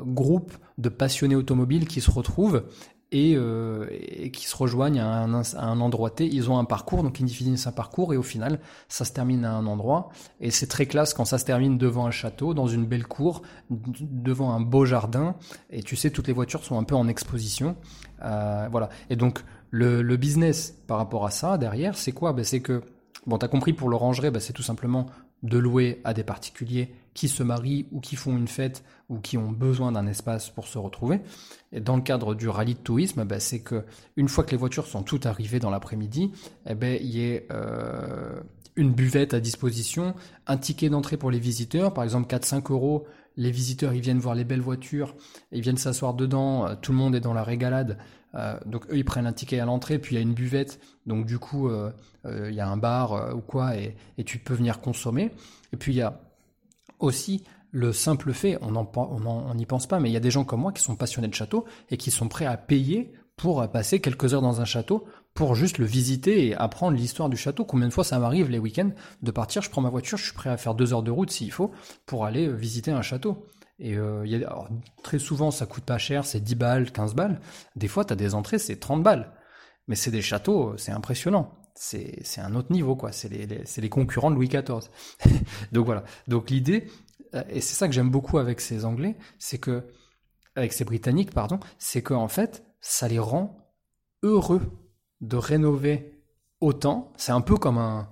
groupes de passionnés automobiles qui se retrouvent et, euh, et, qui se rejoignent à un, endroit T. Ils ont un parcours, donc ils définissent un parcours et au final, ça se termine à un endroit. Et c'est très classe quand ça se termine devant un château, dans une belle cour, devant un beau jardin. Et tu sais, toutes les voitures sont un peu en exposition. Euh, voilà. Et donc, le, le, business par rapport à ça, derrière, c'est quoi? Ben, C'est que, bon, t'as compris, pour l'orangerie, ben, c'est tout simplement de louer à des particuliers qui se marient ou qui font une fête ou qui ont besoin d'un espace pour se retrouver. Et dans le cadre du rallye de tourisme, ben, c'est que une fois que les voitures sont toutes arrivées dans l'après-midi, eh ben, il y ait euh, une buvette à disposition, un ticket d'entrée pour les visiteurs, par exemple 4-5 euros. Les visiteurs, ils viennent voir les belles voitures, ils viennent s'asseoir dedans, tout le monde est dans la régalade. Euh, donc eux, ils prennent un ticket à l'entrée, puis il y a une buvette, donc du coup, euh, euh, il y a un bar ou quoi, et, et, tu peux venir consommer. Et puis il y a aussi le simple fait, on n'y pense pas, mais il y a des gens comme moi qui sont passionnés de château et qui sont prêts à payer pour passer quelques heures dans un château pour juste le visiter et apprendre l'histoire du château. Combien de fois ça m'arrive les week-ends de partir, je prends ma voiture, je suis prêt à faire deux heures de route s'il faut pour aller visiter un château. Et euh, très souvent, ça coûte pas cher, c'est 10 balles, 15 balles. Des fois, tu as des entrées, c'est 30 balles. Mais c'est des châteaux, c'est impressionnant. C'est, un autre niveau, quoi. C'est les, les, concurrents de Louis XIV. <laughs> Donc voilà. Donc l'idée, euh, et c'est ça que j'aime beaucoup avec ces Anglais, c'est que, avec ces Britanniques, pardon, c'est qu'en en fait, ça les rend heureux de rénover autant. C'est un peu comme un,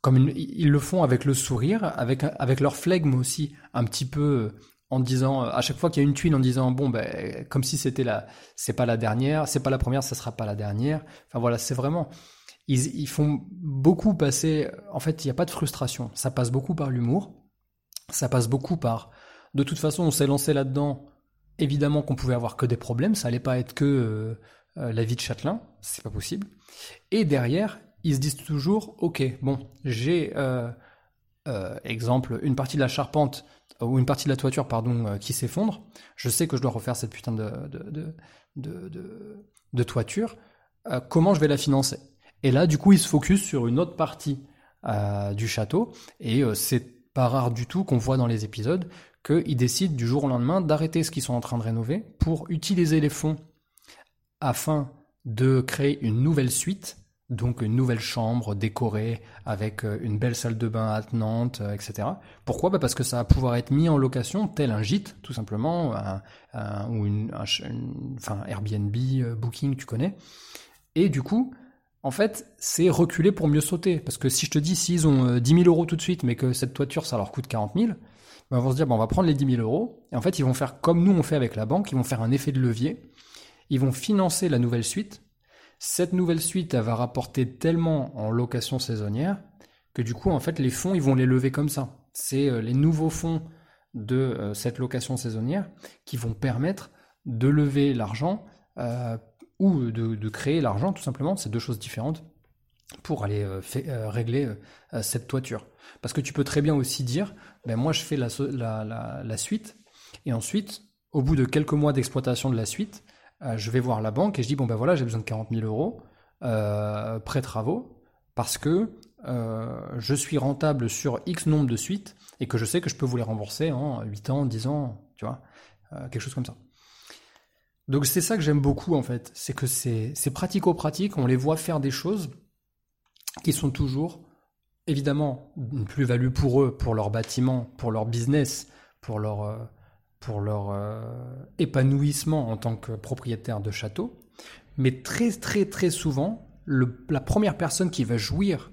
comme ils le font avec le sourire, avec, avec leur flegme aussi, un petit peu en disant à chaque fois qu'il y a une tuile en disant bon ben comme si c'était la c'est pas la dernière c'est pas la première ça sera pas la dernière. Enfin voilà c'est vraiment ils, ils font beaucoup passer en fait il n'y a pas de frustration. Ça passe beaucoup par l'humour. Ça passe beaucoup par de toute façon on s'est lancé là dedans évidemment qu'on pouvait avoir que des problèmes. Ça allait pas être que euh, euh, la vie de Châtelain. C'est pas possible. Et derrière ils se disent toujours ok bon j'ai euh, euh, exemple une partie de la charpente ou une partie de la toiture pardon euh, qui s'effondre, je sais que je dois refaire cette putain de de de de, toiture. Euh, comment je vais la financer? Et là, du coup, ils se focus sur une autre partie euh, du château et euh, c'est pas rare du tout qu'on voit dans les épisodes qu'ils décident du jour au lendemain d'arrêter ce qu'ils sont en train de rénover pour utiliser les fonds afin de créer une nouvelle suite donc une nouvelle chambre décorée avec euh, une belle salle de bain attenante, euh, etc. Pourquoi? Bah Parce que ça va pouvoir être mis en location tel un gîte, tout simplement, ou un, Airbnb, euh, Booking, tu connais. Et du coup, en fait, c'est reculer pour mieux sauter. Parce que si je te dis, s'ils ont 10 000 euros tout de suite, mais que cette toiture, ça leur coûte 40 000, bah, ils vont se dire, on va prendre les 10 000 euros. Et en fait, ils vont faire comme nous on fait avec la banque, ils vont faire un effet de levier. Ils vont financer la nouvelle suite Cette nouvelle suite, va rapporter tellement en location saisonnière que du coup, en fait, les fonds, ils vont les lever comme ça. C'est euh, les nouveaux fonds de euh, cette location saisonnière qui vont permettre de lever l'argent euh, ou de, créer l'argent, tout simplement. C'est deux choses différentes pour aller régler cette toiture. Parce que tu peux très bien aussi dire, ben moi je fais la suite, et ensuite, au bout de quelques mois d'exploitation de la suite, je vais voir la banque et je dis, bon ben voilà, j'ai besoin de 40 000 euros, prêt travaux, parce que euh, je suis rentable sur X nombre de suites et que je sais que je peux vous les rembourser en 8 ans, 10 ans, tu vois, euh, quelque chose comme ça. Donc c'est ça que j'aime beaucoup en fait, c'est que c'est pratico-pratique, on les voit faire des choses qui sont toujours évidemment une plus-value pour eux, pour leur bâtiment, pour leur business, pour leur, euh, pour leur épanouissement en tant que propriétaire de château, mais très très très souvent, la première personne qui va jouir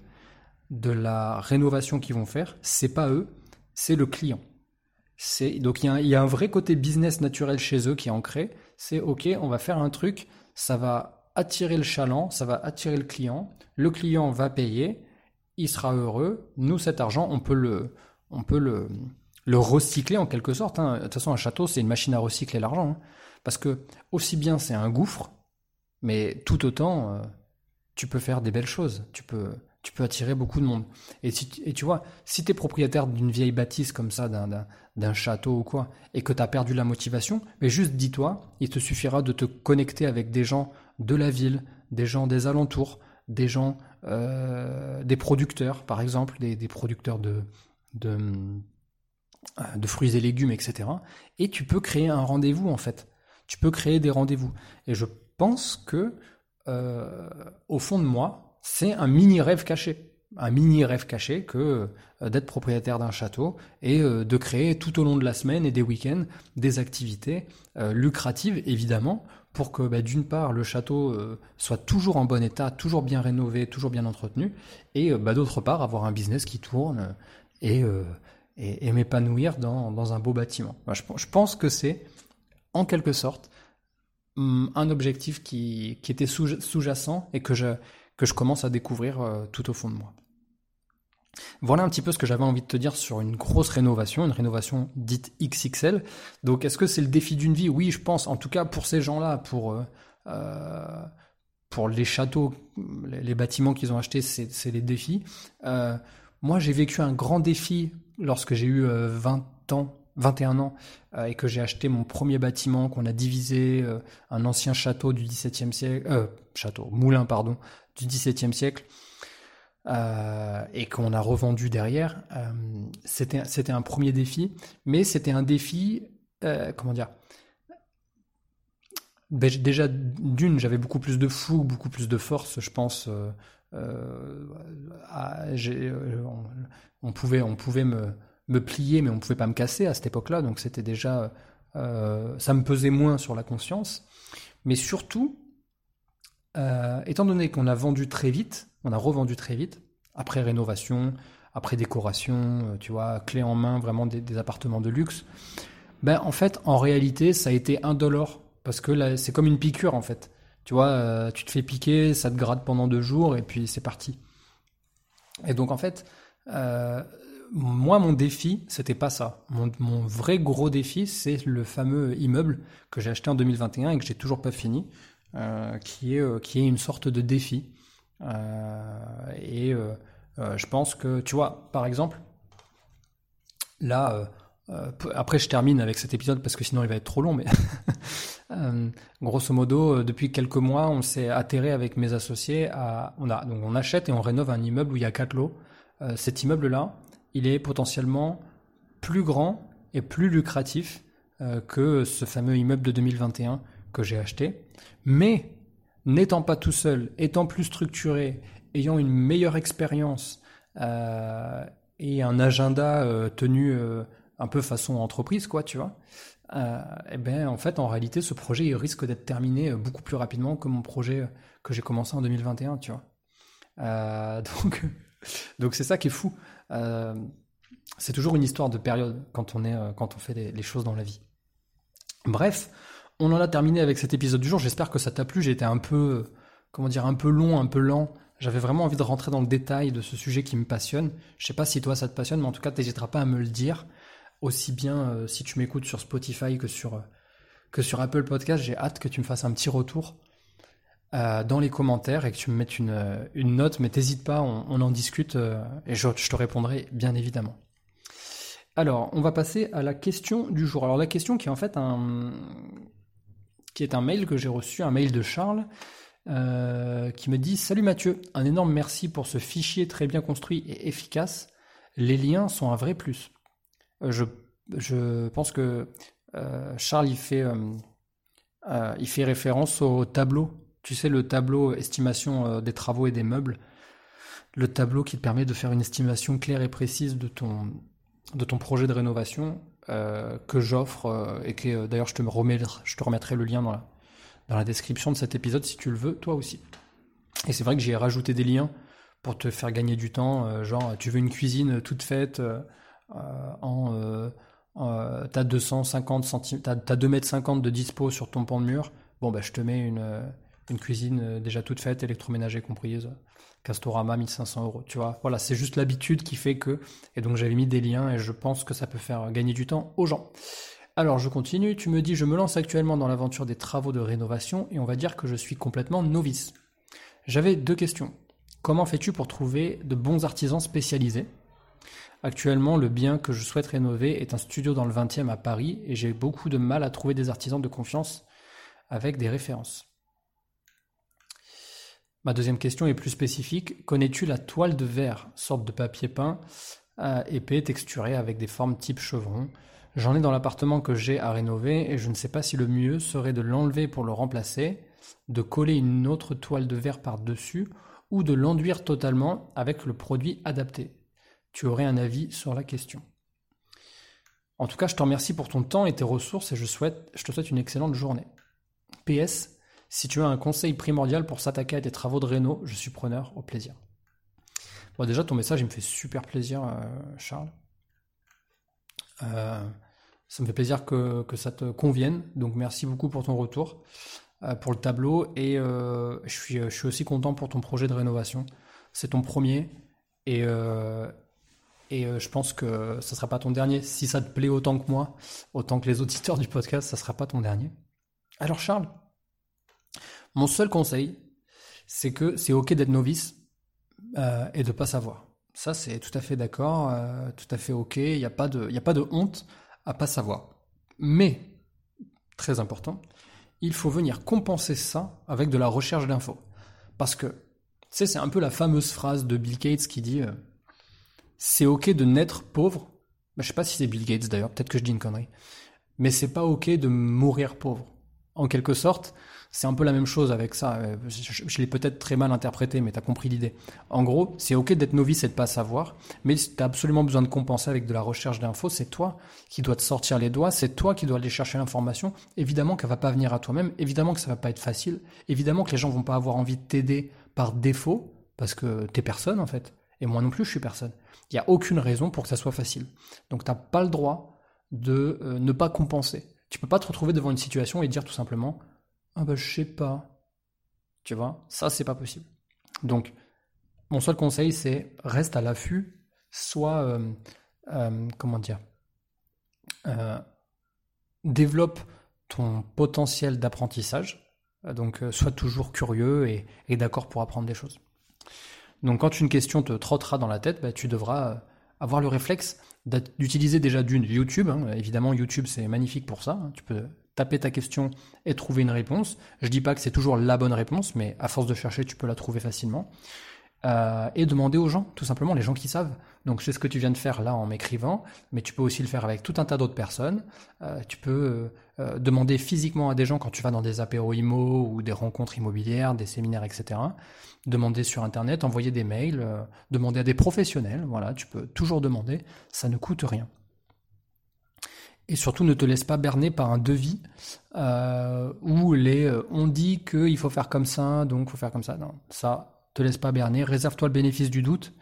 de la rénovation qu'ils vont faire, c'est pas eux, c'est le client. C'est donc il y, a un vrai côté business naturel chez eux qui est ancré. C'est ok, on va faire un truc, ça va attirer le chaland, ça va attirer le client. Le client va payer, il sera heureux. Nous, cet argent, on peut le, on peut le, le recycler en quelque sorte. Hein. De toute façon, un château, c'est une machine à recycler l'argent, hein. parce que aussi bien c'est un gouffre, mais tout autant, euh, tu peux faire des belles choses. Tu peux tu peux attirer beaucoup de monde. Et, tu vois, si tu es propriétaire d'une vieille bâtisse comme ça, d'un château ou quoi, et que tu as perdu la motivation, mais juste dis-toi, il te suffira de te connecter avec des gens de la ville, des gens des alentours, des gens, euh, des producteurs, par exemple, des, producteurs de, de, de fruits et légumes, etc. Et tu peux créer un rendez-vous, en fait. Tu peux créer des rendez-vous. Et je pense que, euh, au fond de moi, c'est un mini rêve caché. Un mini rêve caché que euh, d'être propriétaire d'un château et euh, de créer tout au long de la semaine et des week-ends des activités lucratives, évidemment, pour que bah, d'une part le château soit toujours en bon état, toujours bien rénové, toujours bien entretenu, et bah, d'autre part avoir un business qui tourne et, et, m'épanouir dans, un beau bâtiment. je, pense que c'est en quelque sorte hum, un objectif qui, qui était sous-jacent et que je, que je commence à découvrir euh, tout au fond de moi. Voilà un petit peu ce que j'avais envie de te dire sur une grosse rénovation, une rénovation dite XXL. Donc est-ce que c'est le défi d'une vie? Oui, je pense. En tout cas pour ces gens-là, pour euh, euh, pour les châteaux, les, bâtiments qu'ils ont achetés, c'est les défis. moi, j'ai vécu un grand défi lorsque j'ai eu 20 ans 21 ans et que j'ai acheté mon premier bâtiment qu'on a divisé, un ancien château du XVIIe siècle, château, moulin pardon, du XVIIe siècle euh, et qu'on a revendu derrière, euh, c'était un premier défi, mais c'était un défi, euh, comment dire Déjà d'une, j'avais beaucoup plus de fougue, beaucoup plus de force, je pense. On, pouvait on pouvait me me plier, mais on pouvait pas me casser à cette époque-là, donc c'était déjà ça me pesait moins sur la conscience, mais surtout euh, étant donné qu'on a vendu très vite, on a revendu très vite, après rénovation, après décoration, euh, tu vois, clé en main, vraiment des, appartements de luxe, ben en fait, en réalité, ça a été indolore, parce que c'est comme une piqûre, en fait. Tu vois, euh, tu te fais piquer, ça te gratte pendant deux jours, et puis c'est parti. Et donc, en fait, moi, mon défi, c'était pas ça. Mon, vrai gros défi, c'est le fameux immeuble que j'ai acheté en 2021 et que j'ai toujours pas fini. Euh, qui, est, euh, qui est une sorte de défi. Euh, et je pense que, tu vois, par exemple, là, après je termine avec cet épisode parce que sinon il va être trop long, mais <laughs> grosso modo, depuis quelques mois, on s'est atterré avec mes associés on a, donc on achète et on rénove un immeuble où il y a quatre lots. cet immeuble-là, il est potentiellement plus grand et plus lucratif que ce fameux immeuble de 2021 que j'ai acheté. Mais n'étant pas tout seul, étant plus structuré, ayant une meilleure expérience euh, et un agenda euh, tenu euh, un peu façon entreprise, quoi, tu vois. et eh ben en fait, en réalité, ce projet il risque d'être terminé beaucoup plus rapidement que mon projet que j'ai commencé en 2021, tu vois. <laughs> donc, donc c'est ça qui est fou. c'est toujours une histoire de période quand on est quand on fait les choses dans la vie. Bref, on en a terminé avec cet épisode du jour. J'espère que ça t'a plu. J'ai été un peu, comment dire, un peu long, un peu lent. J'avais vraiment envie de rentrer dans le détail de ce sujet qui me passionne. Je sais pas si toi ça te passionne, mais en tout cas, t'hésiteras pas à me le dire. Aussi bien si tu m'écoutes sur Spotify que sur, que sur Apple Podcast, j'ai hâte que tu me fasses un petit retour euh, dans les commentaires et que tu me mettes une, euh, une note, mais t'hésites pas, on, en discute euh, et je, te répondrai bien évidemment. Alors, on va passer à la question du jour. Alors la question qui est en fait un qui est un mail que j'ai reçu, un mail de Charles, qui me dit Salut Mathieu, un énorme merci pour ce fichier très bien construit et efficace. Les liens sont un vrai plus. Je, pense que Charles il fait, il fait référence au tableau tu sais, le tableau estimation euh, des travaux et des meubles, le tableau qui te permet de faire une estimation claire et précise de ton, de ton projet de rénovation euh, que j'offre euh, et que d'ailleurs je te, je te remettrai le lien dans la, dans la description de cet épisode si tu le veux, toi aussi. Et c'est vrai que j'ai rajouté des liens pour te faire gagner du temps, genre tu veux une cuisine toute faite en... t'as 250 cm, t'as, 2 mètres 50 de dispo sur ton pan de mur, bon bah je te mets une une cuisine euh, déjà toute faite, électroménager comprise, Castorama 1500 euros. Tu vois, voilà, c'est juste l'habitude qui fait que. Et donc j'avais mis des liens et je pense que ça peut faire gagner du temps aux gens. Alors je continue, tu me dis je me lance actuellement dans l'aventure des travaux de rénovation et on va dire que je suis complètement novice. J'avais deux questions. Comment fais-tu pour trouver de bons artisans spécialisés? Actuellement, le bien que je souhaite rénover est un studio dans le 20e à Paris et j'ai beaucoup de mal à trouver des artisans de confiance avec des références. Ma deuxième question est plus spécifique. Connais-tu la toile de verre, sorte de papier peint euh, épais, texturé avec des formes type chevron? J'en ai dans l'appartement que j'ai à rénover et je ne sais pas si le mieux serait de l'enlever pour le remplacer, de coller une autre toile de verre par-dessus ou de l'enduire totalement avec le produit adapté. Tu aurais un avis sur la question. En tout cas, je te remercie pour ton temps et tes ressources et je, souhaite, je te souhaite une excellente journée. PS, si tu as un conseil primordial pour s'attaquer à des travaux de réno, je suis preneur, au plaisir. Bon, déjà, ton message, il me fait super plaisir, euh, Charles. Euh, ça me fait plaisir que, ça te convienne. Donc, merci beaucoup pour ton retour, euh, pour le tableau. Et je, suis, je suis aussi content pour ton projet de rénovation. C'est ton premier. Et, et je pense que ça ne sera pas ton dernier. Si ça te plaît autant que moi, autant que les auditeurs du podcast, ça ne sera pas ton dernier. Alors, Charles, mon seul conseil, c'est que c'est ok d'être novice euh, et de pas savoir. Ça, c'est tout à fait d'accord, euh, tout à fait ok. Il n'y a pas de, honte à pas savoir. Mais très important, il faut venir compenser ça avec de la recherche d'infos, parce que tu sais, c'est un peu la fameuse phrase de Bill Gates qui dit euh, c'est ok de naître pauvre. Je je sais pas si c'est Bill Gates d'ailleurs, peut-être que je dis une connerie. Mais c'est pas ok de mourir pauvre. En quelque sorte, c'est un peu la même chose avec ça. Euh, je, l'ai peut-être très mal interprété, mais tu as compris l'idée. En gros, c'est ok d'être novice et de pas savoir, mais tu as absolument besoin de compenser avec de la recherche d'infos. C'est toi qui dois te sortir les doigts, c'est toi qui dois aller chercher l'information. Évidemment qu'elle va pas venir à toi-même, évidemment que ça va pas être facile, évidemment que les gens vont pas avoir envie de t'aider par défaut, parce que t'es personne en fait. Et moi non plus, je suis personne. Il n'y a aucune raison pour que ça soit facile. Donc t'as pas le droit de euh, ne pas compenser. Tu peux pas te retrouver devant une situation et dire tout simplement ah bah je sais pas. Tu vois, ça c'est pas possible. Donc, mon seul conseil c'est reste à l'affût, soit euh, euh, comment dire, développe ton potentiel d'apprentissage. Donc, sois toujours curieux et, d'accord pour apprendre des choses. Donc, quand une question te trottera dans la tête, bah, tu devras avoir le réflexe d'utiliser déjà d'une YouTube. Hein. Évidemment, YouTube c'est magnifique pour ça. Hein. Tu peux taper ta question et trouver une réponse. Je dis pas que c'est toujours la bonne réponse, mais à force de chercher, tu peux la trouver facilement. Euh, et demander aux gens, tout simplement, les gens qui savent. Donc c'est ce que tu viens de faire là en m'écrivant, mais tu peux aussi le faire avec tout un tas d'autres personnes. Euh, tu peux euh, demander physiquement à des gens quand tu vas dans des apéros IMO ou des rencontres immobilières, des séminaires, etc. Demander sur Internet, envoyer des mails, demander à des professionnels. Voilà, tu peux toujours demander, ça ne coûte rien. Et surtout, ne te laisse pas berner par un devis où les on dit qu'il faut faire comme ça, donc il faut faire comme ça. Non, ça, te laisse pas berner. Réserve-toi le bénéfice du doute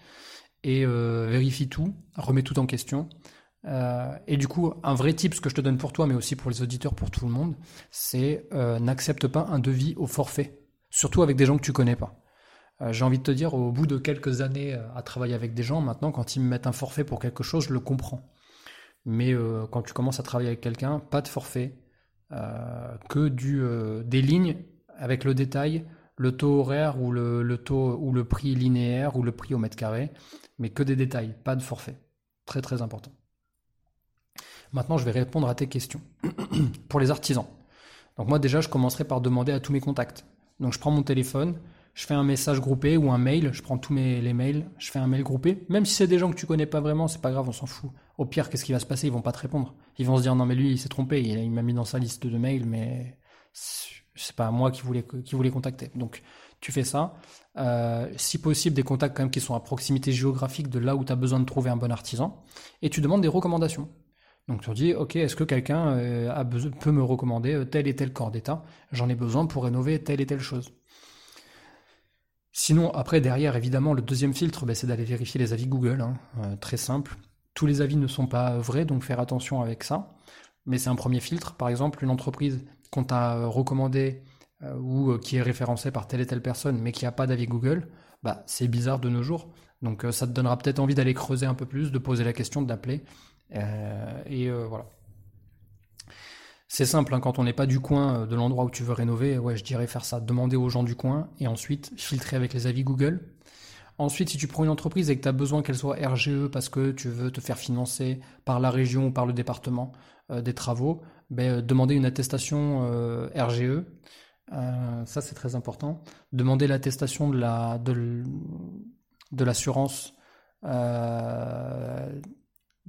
et euh, vérifie tout, remets tout en question. et du coup, un vrai tip, ce que je te donne pour toi, mais aussi pour les auditeurs, pour tout le monde, c'est n'accepte pas un devis au forfait. Surtout avec des gens que tu connais pas. Euh, j'ai envie de te dire, au bout de quelques années euh, à travailler avec des gens, maintenant, quand ils me mettent un forfait pour quelque chose, je le comprends. Mais euh, quand tu commences à travailler avec quelqu'un, pas de forfait, que du, des lignes avec le détail, le taux horaire ou le, prix linéaire ou le prix au mètre carré, mais que des détails, pas de forfait. Très très important. Maintenant, je vais répondre à tes questions. <clears throat> pour les artisans. Donc moi déjà, je commencerai par demander à tous mes contacts. Donc je prends mon téléphone, je fais un message groupé ou un mail, je prends tous mes, les mails, je fais un mail groupé. Même si c'est des gens que tu connais pas vraiment, c'est pas grave, on s'en fout. Au pire, qu'est-ce qui va se passer? Ils vont pas te répondre. Ils vont se dire non mais lui il s'est trompé, il, m'a mis dans sa liste de mails, mais c'est pas moi qui voulais qui contacter. Donc tu fais ça. Euh, si possible, des contacts quand même qui sont à proximité géographique de là où tu as besoin de trouver un bon artisan. Et tu demandes des recommandations. Donc tu dis, ok, est-ce que quelqu'un euh, peut me recommander euh, tel et tel corps d'état? J'en ai besoin pour rénover telle et telle chose. Sinon, après, derrière, évidemment, le deuxième filtre, ben, c'est d'aller vérifier les avis Google. Hein. Très simple. Tous les avis ne sont pas vrais, donc faire attention avec ça. Mais c'est un premier filtre. Par exemple, une entreprise qu'on t'a recommandée ou qui est référencée par telle et telle personne, mais qui n'a pas d'avis Google, bah, c'est bizarre de nos jours. Donc ça te donnera peut-être envie d'aller creuser un peu plus, de poser la question, de l'appeler euh, et euh, voilà. C'est simple, hein, quand on n'est pas du coin euh, de l'endroit où tu veux rénover, ouais, je dirais faire ça, demander aux gens du coin et ensuite filtrer avec les avis Google. Ensuite, si tu prends une entreprise et que tu as besoin qu'elle soit RGE parce que tu veux te faire financer par la région ou par le département des travaux, ben, demander une attestation RGE. ça, c'est très important. Demander l'attestation de la de, l'assurance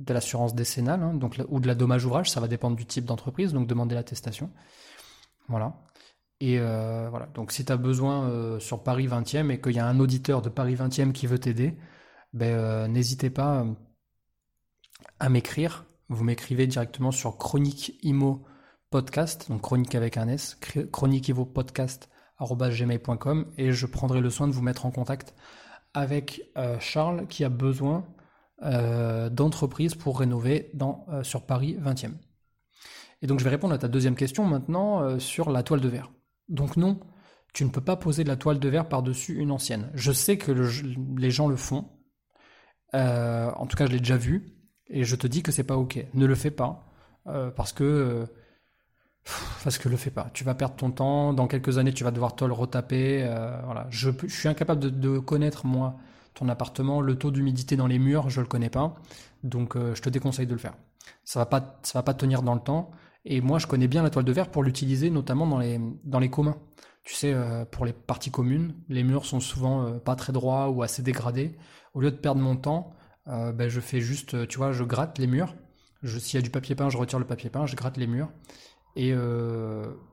de l'assurance décennale, hein, donc, ou de la dommage ouvrage, ça va dépendre du type d'entreprise, donc demander l'attestation. Voilà. Et euh, voilà, donc si tu as besoin euh, sur Paris 20e et qu'il y a un auditeur de Paris 20e qui veut t'aider, ben, euh, n'hésitez pas à m'écrire. Vous m'écrivez directement sur Chronique Imo Podcast, donc chronique avec un S, chronique podcast.gmail.com et je prendrai le soin de vous mettre en contact avec Charles qui a besoin euh, d'entreprises pour rénover dans, euh, sur Paris 20e. Et donc je vais répondre à ta deuxième question maintenant euh, sur la toile de verre. Donc non, tu ne peux pas poser de la toile de verre par-dessus une ancienne. Je sais que les gens le font. en tout cas, je l'ai déjà vu. Et je te dis que c'est pas ok. Ne le fais pas. parce que. parce que le fais pas. Tu vas perdre ton temps. Dans quelques années, tu vas devoir te le retaper. voilà. Je, suis incapable de, de connaître, moi, ton appartement, le taux d'humidité dans les murs, je le connais pas, donc euh, je te déconseille de le faire. Ça va pas, ça va pas tenir dans le temps. Et moi, je connais bien la toile de verre pour l'utiliser notamment dans les dans les communs. Tu sais, euh, pour les parties communes, les murs sont souvent euh, pas très droits ou assez dégradés. Au lieu de perdre mon temps, ben, je fais juste, tu vois, je gratte les murs. S'il y a du papier peint, je retire le papier peint, je gratte les murs. Et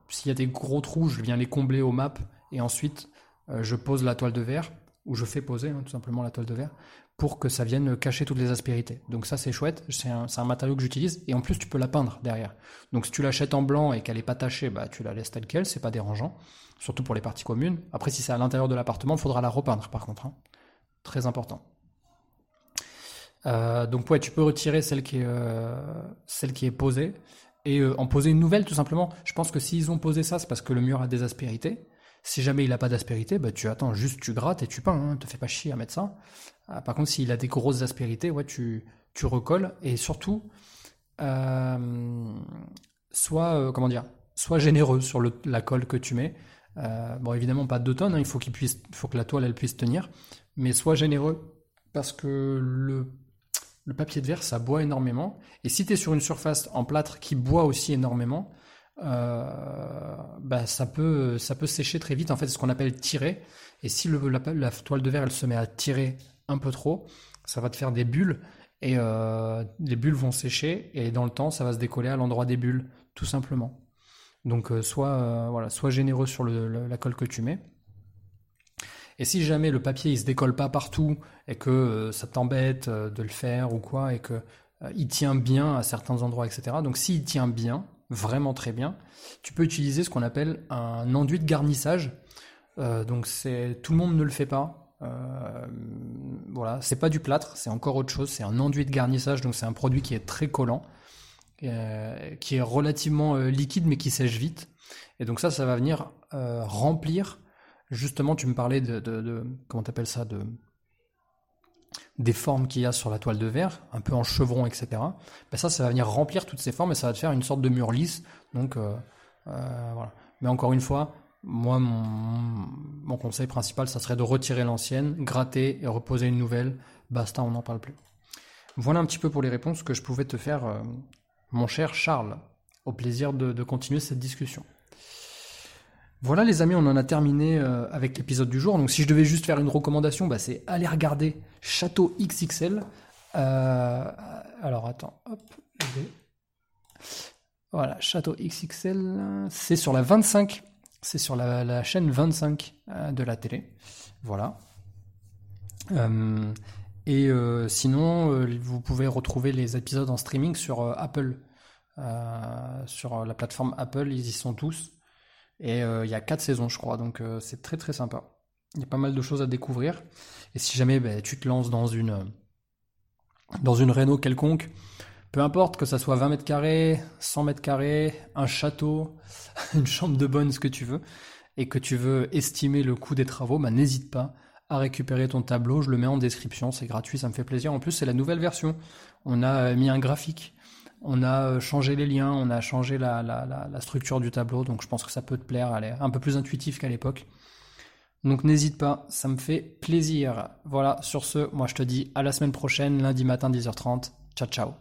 s'il y a des gros trous, je viens les combler au map. Et ensuite, je pose la toile de verre où je fais poser hein, tout simplement la toile de verre pour que ça vienne cacher toutes les aspérités. Donc ça c'est chouette, c'est un, matériau que j'utilise et en plus tu peux la peindre derrière. Donc si tu l'achètes en blanc et qu'elle n'est pas tachée, bah, tu la laisses telle qu'elle, c'est pas dérangeant, surtout pour les parties communes. Après si c'est à l'intérieur de l'appartement, il faudra la repeindre par contre, hein. très important. Euh, donc ouais, tu peux retirer celle qui est, euh, posée et euh, en poser une nouvelle tout simplement. Je pense que s'ils ont posé ça, c'est parce que le mur a des aspérités. Si jamais il n'a pas d'aspérité, bah, tu attends juste, tu grattes et tu peins, hein, te fais pas chier à mettre ça. Par contre, s'il a des grosses aspérités, ouais, tu, tu recolles et surtout, sois, comment dire, généreux sur la colle que tu mets. Bon, évidemment, pas deux tonnes, hein, il faut, que la toile puisse tenir, mais sois généreux parce que le, le papier de verre ça boit énormément. Et si tu es sur une surface en plâtre qui boit aussi énormément, euh, bah, ça peut ça peut sécher très vite. En fait, c'est ce qu'on appelle tirer. Et si le, la, toile de verre elle se met à tirer un peu trop, ça va te faire des bulles et euh, les bulles vont sécher et dans le temps ça va se décoller à l'endroit des bulles, tout simplement. Donc euh, soit voilà, soit généreux sur la colle que tu mets. Et si jamais le papier il se décolle pas partout et que ça t'embête de le faire ou quoi et que il tient bien à certains endroits, etc. Donc s'il tient bien, vraiment très bien. Tu peux utiliser ce qu'on appelle un enduit de garnissage. Euh, donc c'est tout le monde ne le fait pas. Euh, voilà, c'est pas du plâtre, c'est encore autre chose. C'est un enduit de garnissage, donc c'est un produit qui est très collant, euh, qui est relativement liquide mais qui sèche vite. Et donc ça, ça va venir remplir Justement, tu me parlais de, comment t'appelles ça, de des formes qu'il y a sur la toile de verre, un peu en chevron, etc. Ben ça, ça va venir remplir toutes ces formes et ça va te faire une sorte de mur lisse. Donc euh, euh, voilà. Mais encore une fois, moi, mon, conseil principal, ça serait de retirer l'ancienne, gratter et reposer une nouvelle. Basta, on n'en parle plus. Voilà un petit peu pour les réponses que je pouvais te faire, euh, mon cher Charles. Au plaisir de continuer cette discussion. Voilà les amis, on en a terminé euh, avec l'épisode du jour. Donc si je devais juste faire une recommandation, bah, c'est aller regarder Château XXL. Euh, alors attends, hop, voilà, Château XXL, c'est sur la 25, c'est sur la, chaîne 25 euh, de la télé. Voilà. et sinon, vous pouvez retrouver les épisodes en streaming sur Apple, sur la plateforme Apple, ils y sont tous. Et euh, il y a quatre saisons, je crois, donc euh, c'est très très sympa. Il y a pas mal de choses à découvrir. Et si jamais ben, tu te lances dans une dans une réno quelconque, peu importe que ça soit 20 mètres carrés, 100 mètres carrés, un château, <laughs> une chambre de bonne, ce que tu veux, et que tu veux estimer le coût des travaux, ben, n'hésite pas à récupérer ton tableau. Je le mets en description, c'est gratuit, ça me fait plaisir. En plus, c'est la nouvelle version. On a mis un graphique on a euh, changé les liens, on a changé la, structure du tableau, donc je pense que ça peut te plaire, elle est un peu plus intuitive qu'à l'époque. Donc n'hésite pas, ça me fait plaisir. Voilà, sur ce, moi je te dis à la semaine prochaine, lundi matin 10h30. Ciao ciao